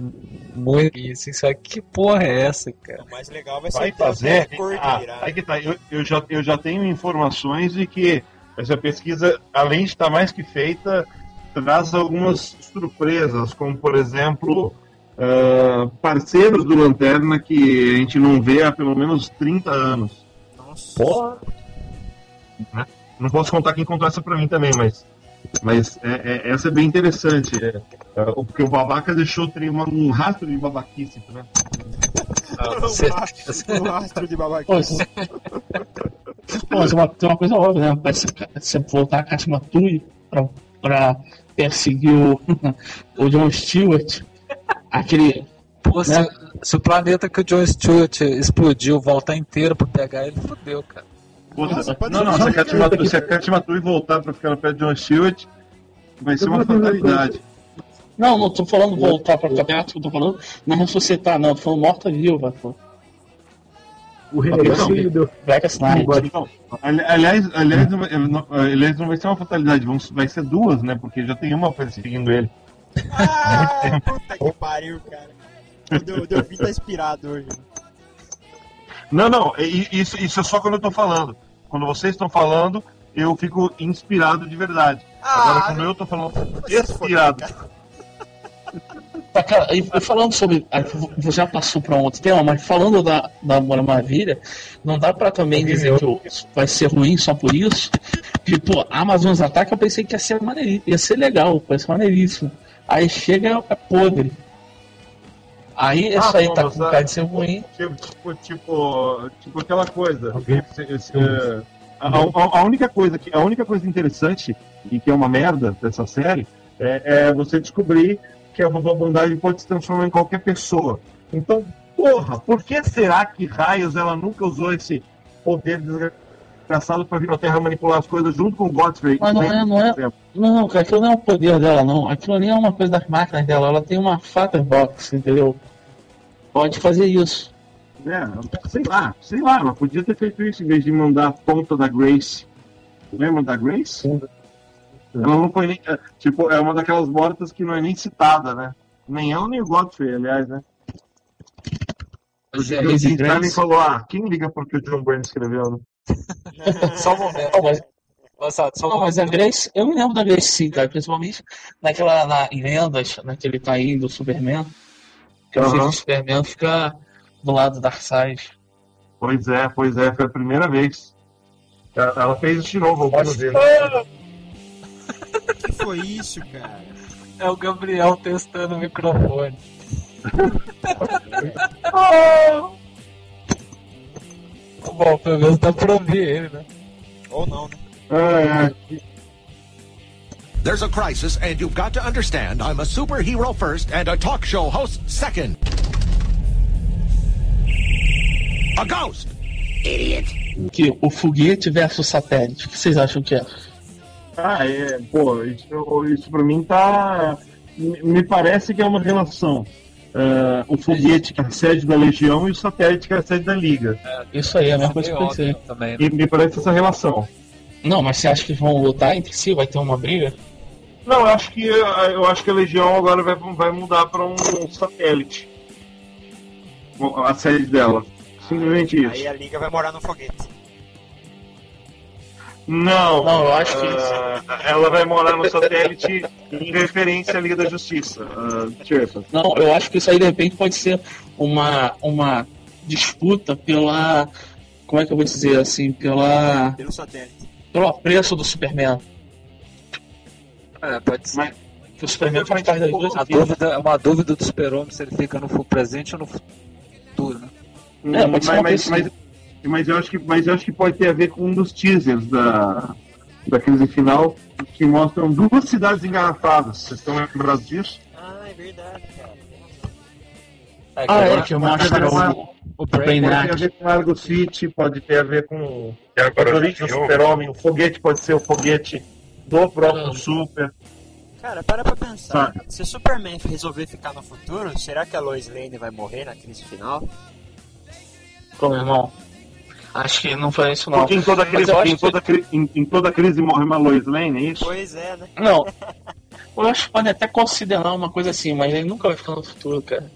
muito assim, só que porra é essa, cara? O mais legal vai ser Vai fazer. Ah, aí que tá. Eu, eu, já, eu já tenho informações de que essa pesquisa, além de estar mais que feita, traz algumas surpresas, como por exemplo. Uh, parceiros do Lanterna que a gente não vê há pelo menos 30 anos. Nossa. Porra! Né? Não posso contar quem contou essa pra mim também, mas. Mas é, é, essa é bem interessante. É, é, porque o babaca deixou uma, um rastro de babaquice, né? um, rastro, um rastro de babaquice. Pô, mas uma, tem uma coisa óbvia, né? Parece você voltar a Katimatui pra, pra perseguir o, o John Stewart. Aquele. Pô, né? se, se, o planeta que o John Stewart explodiu voltar inteiro pra pegar ele, fodeu, cara. Nossa, não, não, se a Cat Matui, se a Cat Matui voltar pra ficar no pé de John Stewart, vai ser uma fatalidade. Não, não tô falando voltar pra ficar perto, tô falando não ressuscitar, não, tô falando morta viva, pô. O Renascido deu. Black Knight. Aliás, aliás, aliás, não vai ser uma fatalidade, vai ser duas, né? Porque já tem uma perseguindo ele. Ah, puta que pariu, cara. O Delvin tá inspirado hoje. Não, não, isso, isso é só quando eu tô falando. Quando vocês estão falando, eu fico inspirado de verdade. Ah, Agora, quando eu tô falando, inspirado. Tá, cara, e falando sobre. Você já passou para um outro tema, mas falando da, da Mulher Maravilha, não dá para também dizer que vai ser ruim só por isso. Tipo, Amazon Ataque eu pensei que ia ser maneiríssimo, ia ser legal, vai ser maneiríssimo. Aí chega é podre. Aí ah, essa aí tá com cara de ser ruim. Tipo, tipo, tipo, tipo aquela coisa. É, a, a, a, única coisa que, a única coisa interessante e que é uma merda dessa série é, é você descobrir que a vovó Bondade pode se transformar em qualquer pessoa. Então, porra, por que será que raios ela nunca usou esse poder desgraçado para vir à Terra manipular as coisas junto com o Godfrey? Mas não é, não é. Não, cara, aquilo não é o poder dela, não. Aquilo ali é uma coisa das máquinas dela. Ela tem uma Fatter Box, entendeu? Pode fazer isso. É, sei lá, sei lá, ela podia ter feito isso em vez de mandar a ponta da Grace. Lembra da Grace? Sim. Ela não foi nem. É, tipo, é uma daquelas mortas que não é nem citada, né? Nem ela nem o Godfrey, aliás, né? O Stanley falou, ah, quem liga porque o John Byrne escreveu, né? Só um momento. Oh, mas... Só não, mas a Grace, eu me lembro da Grace sim, cara, principalmente naquela, na, em lendas, naquele tá indo, Superman, que uhum. o Superman fica do lado do Darkseid. Pois é, pois é, foi a primeira vez. Ela, ela fez isso de novo algumas vezes que foi isso, cara? É o Gabriel testando o microfone. Bom, pelo menos dá pra ouvir ele, né? Ou não, né? É, é. There's a crisis, and you've got to understand I'm a superhero first and a talk show host second. A ghost! Idiot! Que o foguete versus satélite, o que vocês acham que é? Ah, é, pô, isso, isso pra mim tá. Me parece que é uma relação. Uh, o foguete que é a sede da Legião e o satélite que é a sede da Liga. É, isso aí é a mesma coisa que eu pensei. Também, né? E me parece essa relação. Não, mas você acha que vão lutar entre si? Vai ter uma briga? Não, eu acho que eu acho que a Legião agora vai, vai mudar para um satélite. A sede dela. Simplesmente isso. Aí a Liga vai morar no foguete. Não, não, eu acho que uh, ela vai morar no satélite em referência à Liga da Justiça. Uh, não, eu acho que isso aí de repente pode ser uma, uma disputa pela. Como é que eu vou dizer assim? Pela. Pelo satélite. Pelo preço do Superman. É, pode ser. Mas, o Superman faz parte das duas. A dúvida, é uma dúvida do super-homem se ele fica no presente ou no futuro, né? É, mas, mas, mas, mas eu acho que, mas eu acho que pode ter a ver com um dos teasers da, da crise final que mostram duas cidades engarrafadas. Vocês estão lembrados disso? Ah, é verdade, cara. É, ah, é, que mostra o, o Pode ter a ver com Argo City, pode ter a ver com a origem do Super-Homem, o foguete pode ser o foguete do próprio Super. Cara, para pra pensar. Sabe? Se o Superman resolver ficar no futuro, será que a Lois Lane vai morrer na crise final? Como irmão? Acho que não foi isso não. Porque em toda crise, em toda, que... em, em, toda crise morre uma Lois Lane, é isso? Pois é, né? Não. Eu acho que pode até considerar uma coisa assim, mas ele nunca vai ficar no futuro, cara.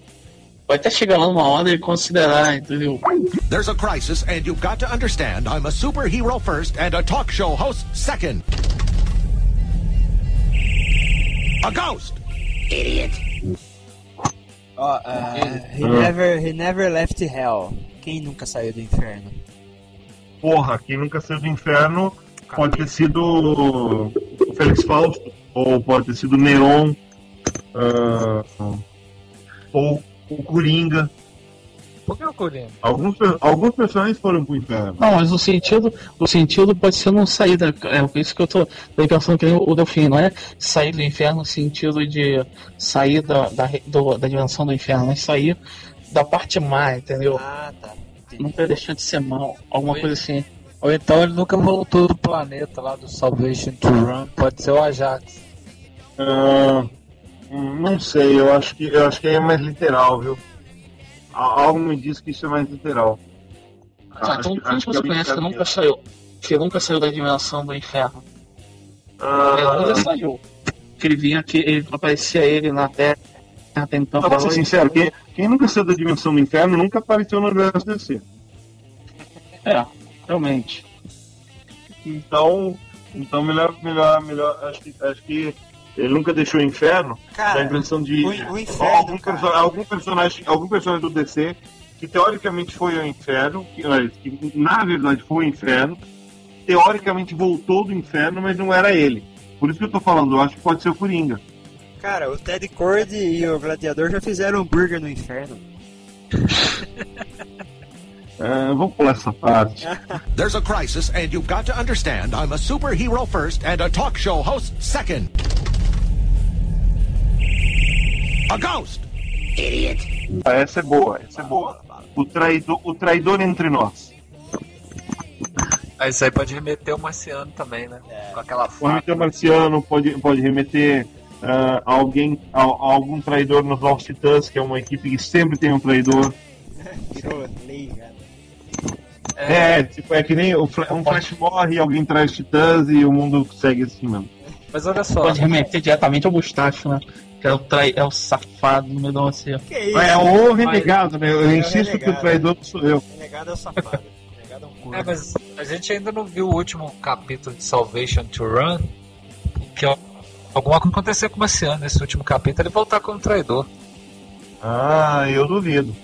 Vai até chegar lá numa hora e considerar, entendeu? There's a crisis and you've got to understand I'm a superhero first and a talk show host second. A ghost! Idiot! Oh, uh, he, never, he never left hell. Quem nunca saiu do inferno? Porra, quem nunca saiu do inferno pode ter sido o Félix Fausto, ou pode ter sido Neon, uh, ou o Coringa. Por que o Coringa? Alguns, alguns personagens foram pro inferno. Não, mas o sentido, o sentido pode ser não sair da. É isso que eu tô pensando que o Delfim, não é sair do inferno no sentido de sair da, da, do, da dimensão do inferno, mas sair da parte má, entendeu? Ah, tá. Não vai deixar de ser mal, alguma coisa assim. Ou então ele nunca voltou do planeta lá do Salvation to Run, pode ser o Ajax. Uh, não sei, eu acho que eu acho que é mais literal, viu? Algo me diz que isso é mais literal. Ah, então quem que você conhece que nunca saiu? Que nunca saiu da dimensão do inferno? Uh... Ele já saiu. Que ele vinha aqui, ele, aparecia ele na Terra tentando. Pra ser sincero, quem, quem nunca saiu da dimensão do inferno nunca apareceu no universo DC. É, realmente. Então, então melhor, melhor, melhor, acho que, acho que ele nunca deixou o inferno. Cara, dá a impressão de o, o inferno, algum, perso algum, personagem, algum personagem do DC que teoricamente foi ao inferno, que, que na verdade foi o inferno, teoricamente voltou do inferno, mas não era ele. Por isso que eu tô falando, eu acho que pode ser o Coringa. Cara, o Ted Cord e o Gladiador já fizeram hambúrguer no inferno. Uh, vamos pular essa parte. There's a crisis and you've got to understand I'm a superhero first and a talk show host second. A ghost! Idiot! Ah, essa é boa, essa é boa. O traidor, o traidor entre nós. Ah, isso aí pode remeter ao marciano também, né? É. Com aquela Pode remeter ao marciano, pode, pode remeter uh, alguém, a, a, algum traidor nos Lost Titãs, que é uma equipe que sempre tem um traidor. Cara. É, tipo, é que nem o, um Flash morre, alguém traz titãs e o mundo segue assim mesmo. Mas olha só. Pode remeter diretamente ao Mustache, né? Que é o, trai, é o safado no meio da oceano. Que isso? É o renegado, né? Eu é insisto que o traidor sou eu. O renegado é o safado. O renegado é um curso. É, mas a gente ainda não viu o último capítulo de Salvation to Run. Que alguma coisa aconteceu com o Marciano nesse último capítulo, ele voltar como traidor. Ah, eu duvido.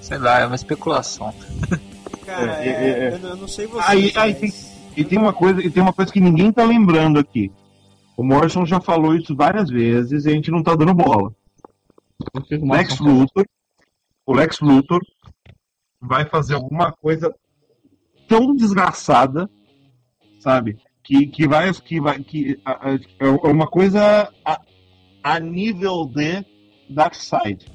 Sei lá, é uma especulação. Cara, é, é, é, eu não sei vocês. Aí, aí tem, e tem uma coisa, e tem uma coisa que ninguém tá lembrando aqui. O Morrison já falou isso várias vezes e a gente não tá dando bola. O Lex Luthor, o Lex Luthor vai fazer alguma coisa tão desgraçada, sabe? Que, que vai que vai que é uma coisa a, a nível de Darkseid.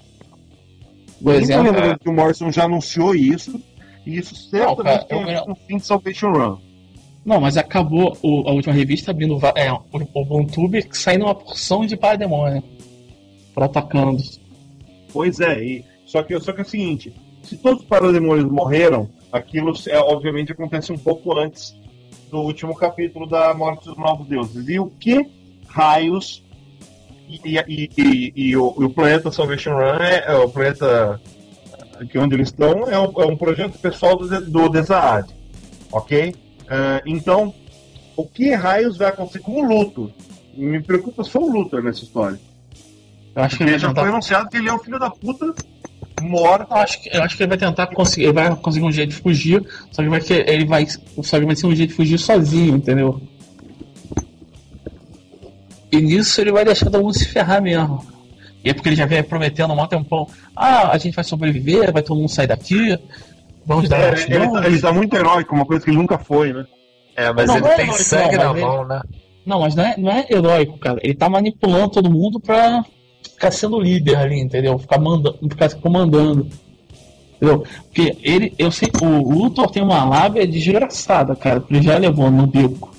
Por exemplo, que o Morrison já anunciou isso e isso certamente não, cara, um fim de Salvation Run. Não, mas acabou o, a última revista abrindo é, o, o Bontube saindo uma porção de parademônio para atacando. Pois é, e, só, que, só que é o seguinte: se todos os parademônios morreram, aquilo é, obviamente acontece um pouco antes do último capítulo da Morte dos Novos Deuses. E o que raios e, e, e, e o, o, planeta Salvation Run é, é o planeta que onde eles estão é um, é um projeto pessoal do, do Desaad, ok? Uh, então, o que raios vai acontecer com o Luthor? Me preocupa só o Luthor nessa história. Eu acho que ele já foi anunciado que ele é um filho da puta morto. Eu acho que, eu acho que ele vai tentar conseguir, ele vai conseguir um jeito de fugir, só que vai que ele vai, só que vai ser um jeito de fugir sozinho, entendeu? E nisso ele vai deixar todo mundo se ferrar mesmo. E é porque ele já vem prometendo um tempão. Ah, a gente vai sobreviver, vai todo mundo sair daqui. Vamos dar é, ele, tá, ele tá muito heróico, uma coisa que ele nunca foi, né? É, mas não, ele não é tem heróico, sangue não, na mão, ele... né? Não, mas não é, não é heróico, cara. Ele tá manipulando todo mundo pra ficar sendo líder ali, entendeu? Ficar, mandando, ficar comandando. Entendeu? Porque ele, eu sei, o Luthor tem uma lábia desgraçada, cara, que ele já levou no bico.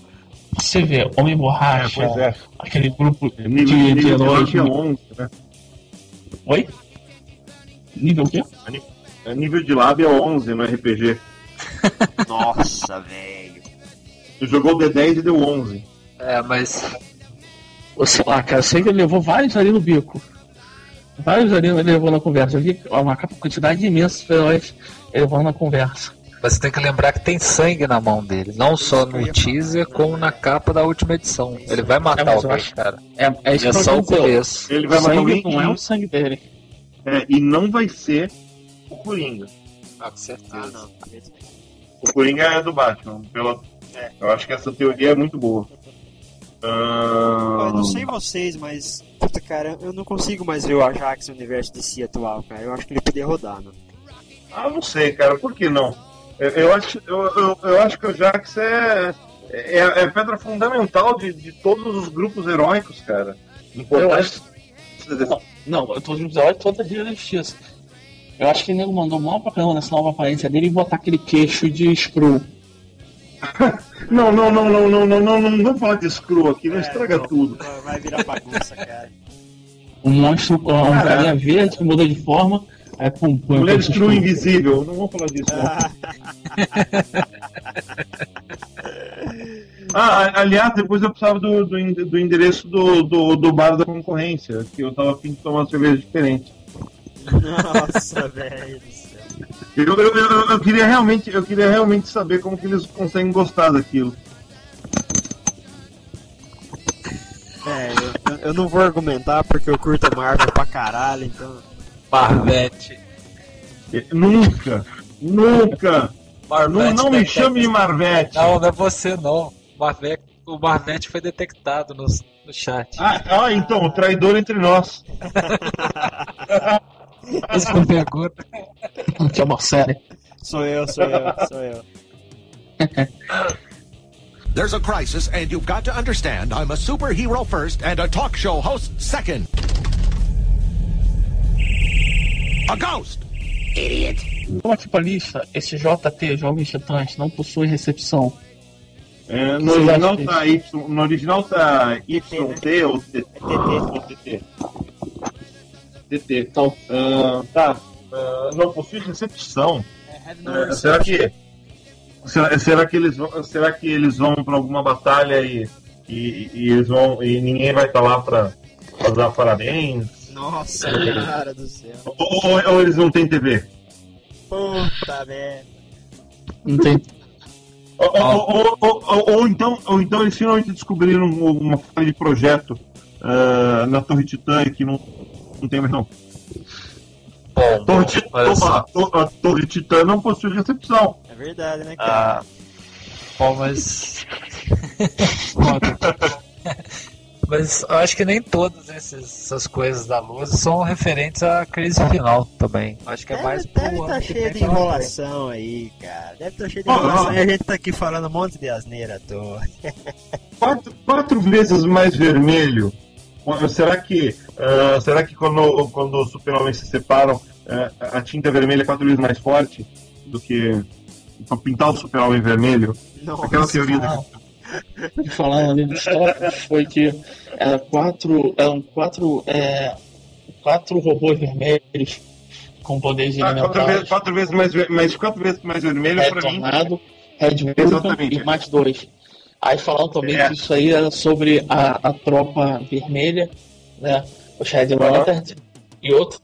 Você vê, Homem Borracha, é, é. aquele grupo de, nível, de heróis. Nível 11, né? Oi? Nível o quê? É nível de lábia 11 no RPG. Nossa, velho. Jogou o D10 e deu 11. É, mas. Sei lá, cara, eu sei que ele levou vários ali no bico. Vários ali ele levou na conversa. Eu vi uma quantidade imensa de heróis levou na conversa. Mas você tem que lembrar que tem sangue na mão dele. Não só no teaser, como na capa da última edição. Ele vai matar É, alguém, cara. É, é isso É só o começo. Ele O vai matar sangue alguém não é o sangue dele. É, e não vai ser o Coringa. Ah, com certeza. Ah. O Coringa é do Batman. Pela... Eu acho que essa teoria é muito boa. Eu não sei vocês, mas. Puta, cara, eu não consigo mais ver o Ajax no universo DC atual, cara. Eu acho que ele podia rodar, mano. Ah, não sei, cara. Por que não? Eu, eu acho, eu, eu, eu acho que o Jax é, é, é pedra fundamental de, de todos os grupos heróicos, cara. Eu acho. Não, eu tô dizendo toda a Justiça. Eu acho que o nego mandou mal pra caramba nessa nova aparência dele e botar aquele queixo de Screw. Não, não, não, não, não, não, não, não vamos falar de Screw aqui, não É, estraga não. tudo. Vai- virar bagunça, cara. Um monstro, um carinha verde que muda de forma. Aí pum, pum. Mulher Screw invisível, não vamos falar disso. Ah. Ah, aliás, depois eu precisava do, do, do endereço do, do, do bar da concorrência, que eu tava afim de tomar uma cerveja diferente. Nossa, velho. Eu, eu, eu, eu queria realmente, eu queria realmente saber como que eles conseguem gostar daquilo. É, eu, eu- não vou argumentar porque eu curto a Marvel pra caralho, então. Marvete. Nunca, nunca. Não, Marvete não me detecta- chame de Marvete. Não, não é você não. Marvete, o Marvete foi detectado no, no chat. Ah, ah, então, o traidor entre nós. Foi a é uma série. Sou eu, sou eu, sou eu. There's a crisis, and you've got to understand I'm a superhero first and a talk show host second. A ghost! Vamos aqui pra lista. Esse JT, Jovens Titãs, não possui recepção. É, no, original tá y, no original tá YT ou TT. TT. TT. Então, tá. Ah, não possui recepção. É, É, será que será, será que eles vão será que eles vão para alguma batalha e, e, e eles vão e ninguém vai estar lá para dar parabéns Nossa, cara do céu. ou, ou- ou eles não têm TV Puta merda. não tem. ou, ou- ou- ou- ou- ou então ou então eles finalmente descobriram uma falha de projeto ah, na Torre Titã que não não tem mais não Bom, Torre, bom, a a Torre Titã não possui recepção É verdade, né, cara? Ah, bom, mas. Mas eu acho que nem todas essas coisas da luz são referentes à crise final também. Acho que é mais deve pro deve ano tá cheio de enrolação aí, cara. Deve tá cheio de Ah, enrolação ah. e a gente tá aqui falando um monte de asneira à toa. quatro, quatro vezes mais vermelho. Será que, ah, será que quando, quando os super-homens se separam, ah, a tinta vermelha é quatro vezes mais forte do que pra pintar o super-homem vermelho? Nossa. Aquela teoria da... Falando ali dos tópicos, foi que era quatro, eram quatro, é, quatro robôs vermelhos com poderes Ah, quatro, vezes, quatro vezes mais, mais quatro vezes mais vermelho Red pra mim. Tornado, Red Vulcan Exatamente. e mais dois. Aí falaram também É. que isso aí era sobre a, a tropa vermelha, né? Os Red Lanterns. E outro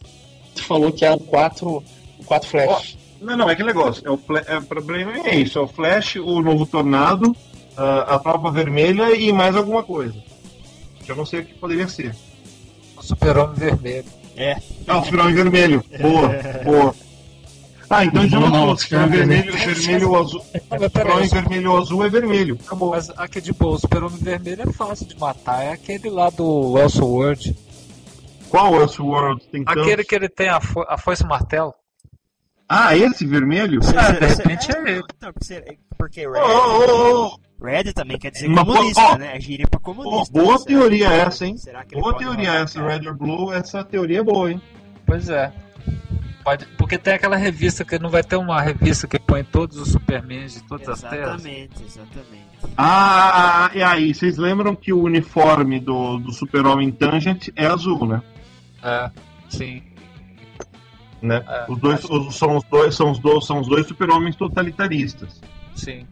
falou que eram quatro, quatro flashes. Não, não, é que negócio. É o, é, o problema é isso: é o Flash, o novo Tornado, ah, a Tropa Vermelha e mais alguma coisa. Que eu não sei o que poderia ser. O super-homem vermelho. Ah, o Super-Homem Vermelho. Boa, boa. Ah, então já Não, não, não, Super-Homem vermelho, vermelho ou azul. Não, Super-Homem vermelho ou azul é vermelho. Acabou. mas aqui de boa, o super-homem vermelho é fácil de matar. É aquele lá do Elseworld. Qual Elseworld tem tantos? Aquele que ele tem a, fo a foice e martelo. Ah, esse vermelho? Ah, de repente é ele. Não, porque, Ô, Red, ô, ô, ô. Red também quer dizer Mas, comunista, ó, né? É gíria pra comunista. boa Será- teoria essa, hein? Será que Boa teoria essa? Red or Blue, essa teoria é boa, hein? Pois é. Pode, porque tem aquela revista que não vai ter uma revista que põe todos os Supermans de todas as terras. Exatamente, exatamente. Ah, e aí, vocês lembram que o uniforme do, do Super-Homem Tangent é azul, né? É, sim. né? É, os dois os- são os dois são os dois são os dois super-homens totalitaristas. Sim.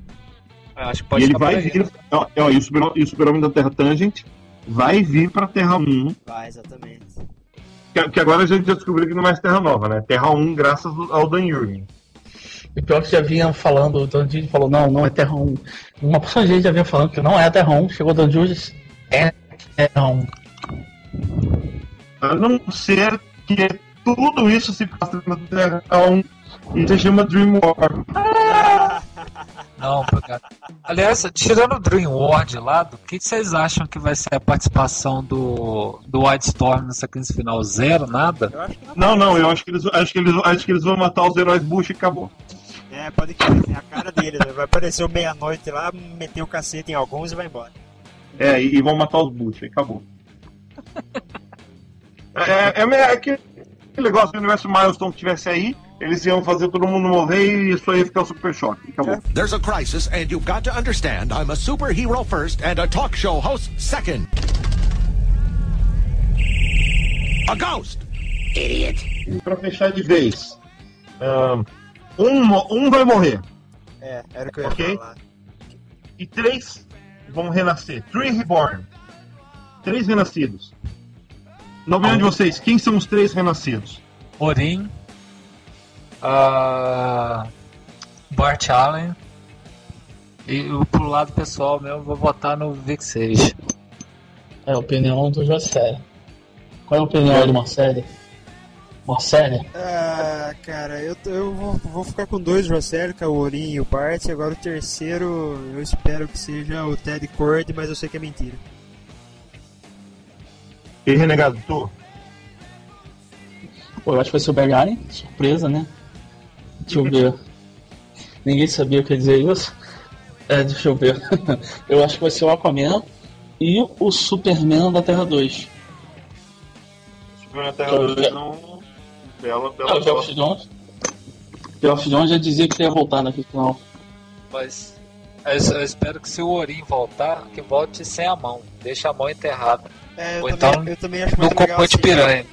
Acho que pode e ele vai vir. Ó, ó, e o Super-Homem Super da Terra Tangent vai vir pra Terra 1. Vai, exatamente. Que, que, agora a gente já descobriu que não é mais Terra Nova, né? Terra 1, graças ao Dan Jurgen. E pior que já vinha falando, o Dan Jurgen falou, não, não é Terra 1. Uma pessoa de gente já vinha falando que não é Terra 1, chegou o Dan Jurgen, é Terra 1. A não ser que tudo isso se passa na Terra 1 e se chama Dream War. Não, obrigado. Aliás, tirando o Dream War de lado, o que vocês acham que vai ser a participação do, do Wildstorm nessa crise final? Zero? Nada? Não, não, eu acho que eles, acho que eles, acho que eles vão matar os heróis Bush e acabou. É, pode crer, é a cara deles. Né? Vai aparecer o meia-noite lá, meter o cacete em alguns e vai embora. É, e, e vão matar os Bush, e acabou. é, é, é, é que negócio do universo Milestone que tivesse aí, eles iam fazer todo mundo morrer e isso aí ia ficar super choque. Acabou. There's a crisis and you've got to understand I'm a superhero first and a talk show host second. A ghost! Idiot! Pra fechar de vez, um, um vai morrer. É, era o que eu ia okay? falar. E três vão renascer. Three reborn. Três renascidos. Na opinião de vocês, quem são os três renascidos? Orin, uh, Bart Allen. E pro lado pessoal mesmo, vou votar no Vic 6. É a opinião do José. Qual é a opinião é. de uma série? Uma série? Ah, cara, eu, eu vou, vou ficar com dois José, que é o Orin e o Bart. Agora o terceiro, eu espero que seja o Ted Cord, mas eu sei que é mentira. E Renegado, tu? Pô, eu acho que vai ser o Bergari, surpresa, né? Deixa eu ver. Ninguém sabia o que dizer isso. É, deixa eu ver. eu acho que vai ser o Aquaman e o Superman da Terra 2. Superman da Terra 2 não. Bela, bela. o Geoff Jones. Geoff Jones já dizia que ia voltar naquele final. Mas eu, espero que se o Orin voltar, que volte sem a mão. Deixa a mão enterrada. É, eu, Ou também, então, eu também acho muito no legal assim, piranha.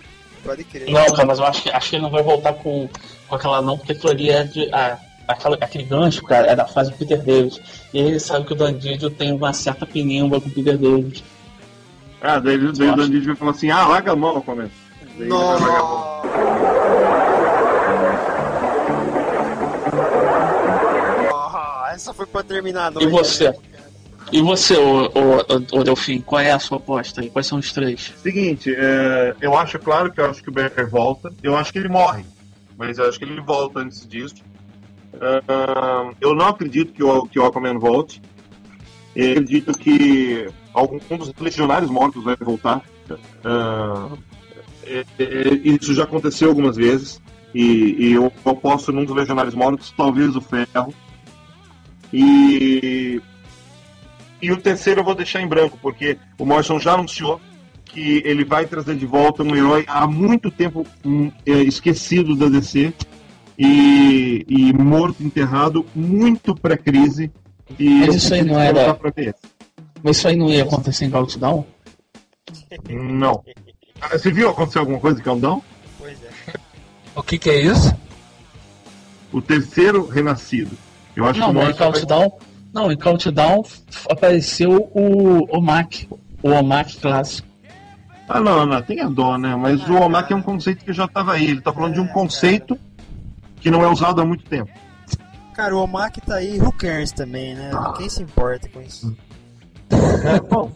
Pode crer. Não, cara, mas eu acho que, acho que ele não vai voltar com, com aquela não, porque aquilo ali é de. Ah, aquela, aquele gancho, cara, é da fase do Peter David. E ele sabe que o Dandidio tem uma certa pinimba com o Peter David. Ah, daí, daí o Dandidio vai falar assim, ah, larga a mão, começo. Não. Oh, essa foi pra terminar. E você? E você, o, Delfim, qual é a sua aposta aí? Quais são os três? Seguinte, é, eu acho claro que eu acho que o Becker volta. Eu acho que ele morre, mas eu acho que ele volta antes disso. Uh, eu não acredito que o, que o Aquaman volte. Eu acredito que algum dos legionários mortos vai voltar. Uh, é, é, isso já aconteceu algumas vezes. E, e eu aposto num dos legionários mortos, talvez o Ferro. E e o terceiro eu vou deixar em branco, porque o Morrison já anunciou que ele vai trazer de volta um herói há muito tempo um, é, esquecido da DC e, e morto, enterrado, muito pré-crise. Mas isso aí não era. Mas isso aí não ia acontecer em Countdown? Não. Ah, você viu acontecer alguma coisa em Countdown? Pois é. O que, que é isso? O terceiro renascido. Eu acho não, que o mas Countdown. Vai... Não, em Countdown apareceu o Omak, o Omak clássico. Ah, não, não, tem a dó, né? Mas ah, o Omak é um conceito que já estava aí. Ele está falando de um conceito que não é usado há muito tempo. Cara, o Omak tá aí, who cares também, né? Quem se importa com isso? É, bom.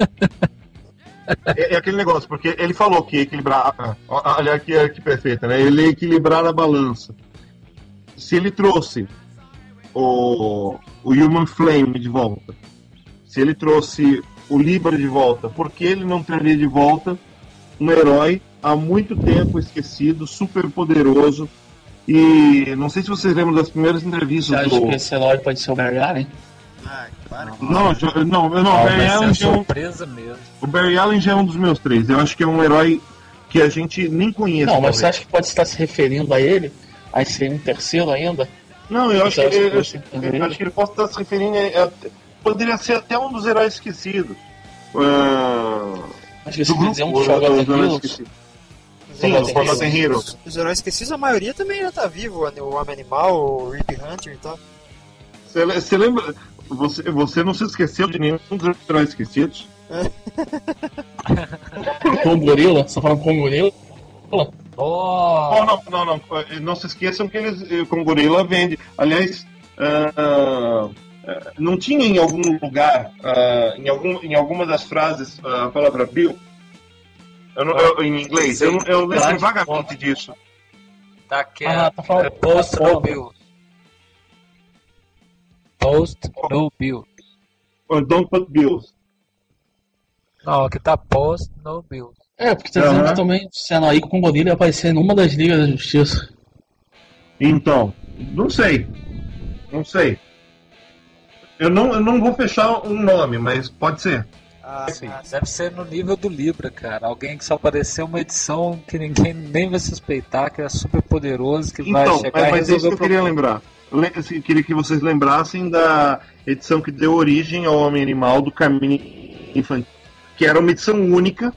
é, é, aquele negócio, porque ele falou que equilibrar. Olha que, que perfeita, né? Ele equilibrar a balança. Se ele trouxe o, o Human Flame de volta, se ele trouxe o Libra de volta, por que ele não traria de volta um herói há muito tempo esquecido, super poderoso? E não sei se vocês lembram das primeiras entrevistas Você acha do... que esse herói pode ser o Barry Allen? Não, já, não, não, não, Barry Allen já é um... mesmo. O Barry Allen já é um dos meus três. Eu acho que é um herói que a gente nem conhece. Não, mas você acha que pode estar se referindo a ele? A ser um terceiro ainda? Não, eu acho, que ele, eu, eu acho que ele pode estar se referindo a, a, Poderia ser até um dos heróis esquecidos. Uh, acho que esse grupo, é um Forgotten Sim, os Forgotten Heroes. Os heróis esquecidos, a maioria também já tá vivo. O Homem Animal, o Rip Hunter e tal. Você lembra. Você, você não se esqueceu de nenhum dos heróis esquecidos? com gorila? Você tá falando com gorila? Oh. oh. não, não, não. Não se esqueçam que eles com gorila vende. Aliás, uh, uh, não tinha em algum lugar, uh, em, algum, em alguma das frases, a palavra Bill? Eu não, eu, em inglês? Eu, eu lembro vagamente disso. Tá aqui, ah, tá falando. Post no Bill. Post no Bill. Or don't put bills. Não, aqui tá post no Bill. É, porque tá dizendo que também sendo aí com o Godinho ia aparecer numa das ligas da justiça. Então, não sei. Não sei. Eu não, eu não vou fechar um nome, mas pode ser. Ah, Sim, deve ser no nível do Libra, cara. Alguém que só apareceu uma edição que ninguém nem vai suspeitar, que é super poderoso, que então, vai chegar mas, mas é isso que eu queria lembrar. Eu queria que vocês lembrassem da edição que deu origem ao Homem Animal do Caminho Infantil, que era uma edição única,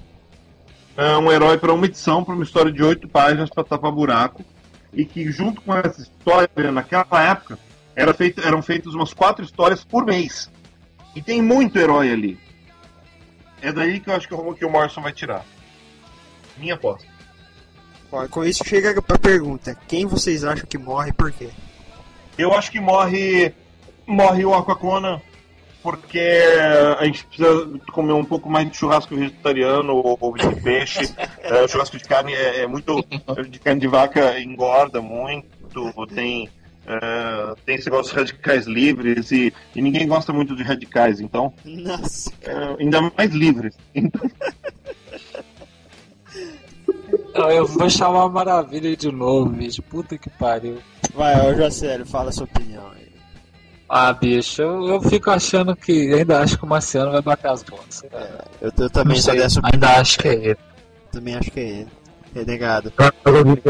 é, um herói para uma edição, para uma história de oito páginas para tapar buraco, e que junto com essa história, naquela época, era feito, eram feitas umas quatro histórias por mês. E tem muito herói ali. É daí que eu acho que o, que o Morrison vai tirar. Minha aposta. com isso chega a pergunta: quem vocês acham que morre e por quê? Eu acho que morre morre o Aquacona porque a gente precisa comer um pouco mais de churrasco vegetariano ou de peixe. é, o churrasco de carne é, é, muito. de carne de vaca engorda muito, tem Uh, tem esse negócio de radicais livres e, e, ninguém gosta muito de radicais, então. Nossa. Uh, ainda mais livres. Então... eu vou chamar Maravilha de novo, bicho. Puta que pariu. Vai, ô Jocélio, fala a sua opinião aí. Ah, bicho, eu, eu, fico achando que. Ainda acho que o Marciano vai bater as botas. É, eu, eu, também sou dessa opinião. Ainda acho que é ele. Também acho que é ele. Renegado. Para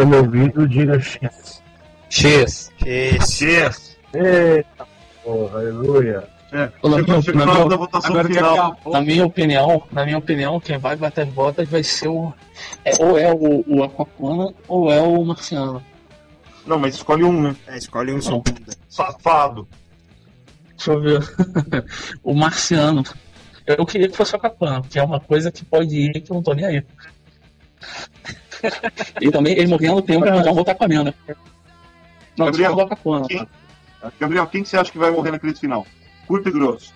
meu ouvido, diga X. X. X. X. Eita, porra, aleluia. É, na, minha, final. na minha opinião, na minha opinião, quem vai bater botas vai ser o. É, ou é o, o Aquapana ou é o Marciano. Não, mas escolhe um, né? É, escolhe um só. Safado. Deixa eu ver. o Marciano. Eu queria que fosse o Aquapana, que é uma coisa que pode ir que eu não tô nem aí. e também ele morrendo tem que arranjar um outro Aquaman, né? Não, Gabriel, quem, Gabriel, quem você acha que vai morrer na crise final? Curto e grosso.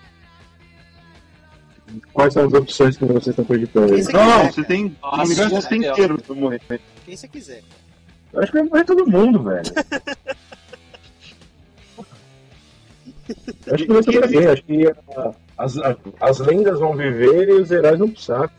Quais são as opções que vocês estão cogitando? Não, não, você tem. Nossa, você tem inteiro pra morrer. Quem você quiser. Eu acho que vai morrer todo mundo, velho. Acho que vai ser ninguém. Acho que as, as lendas vão viver e os heróis vão pro saco.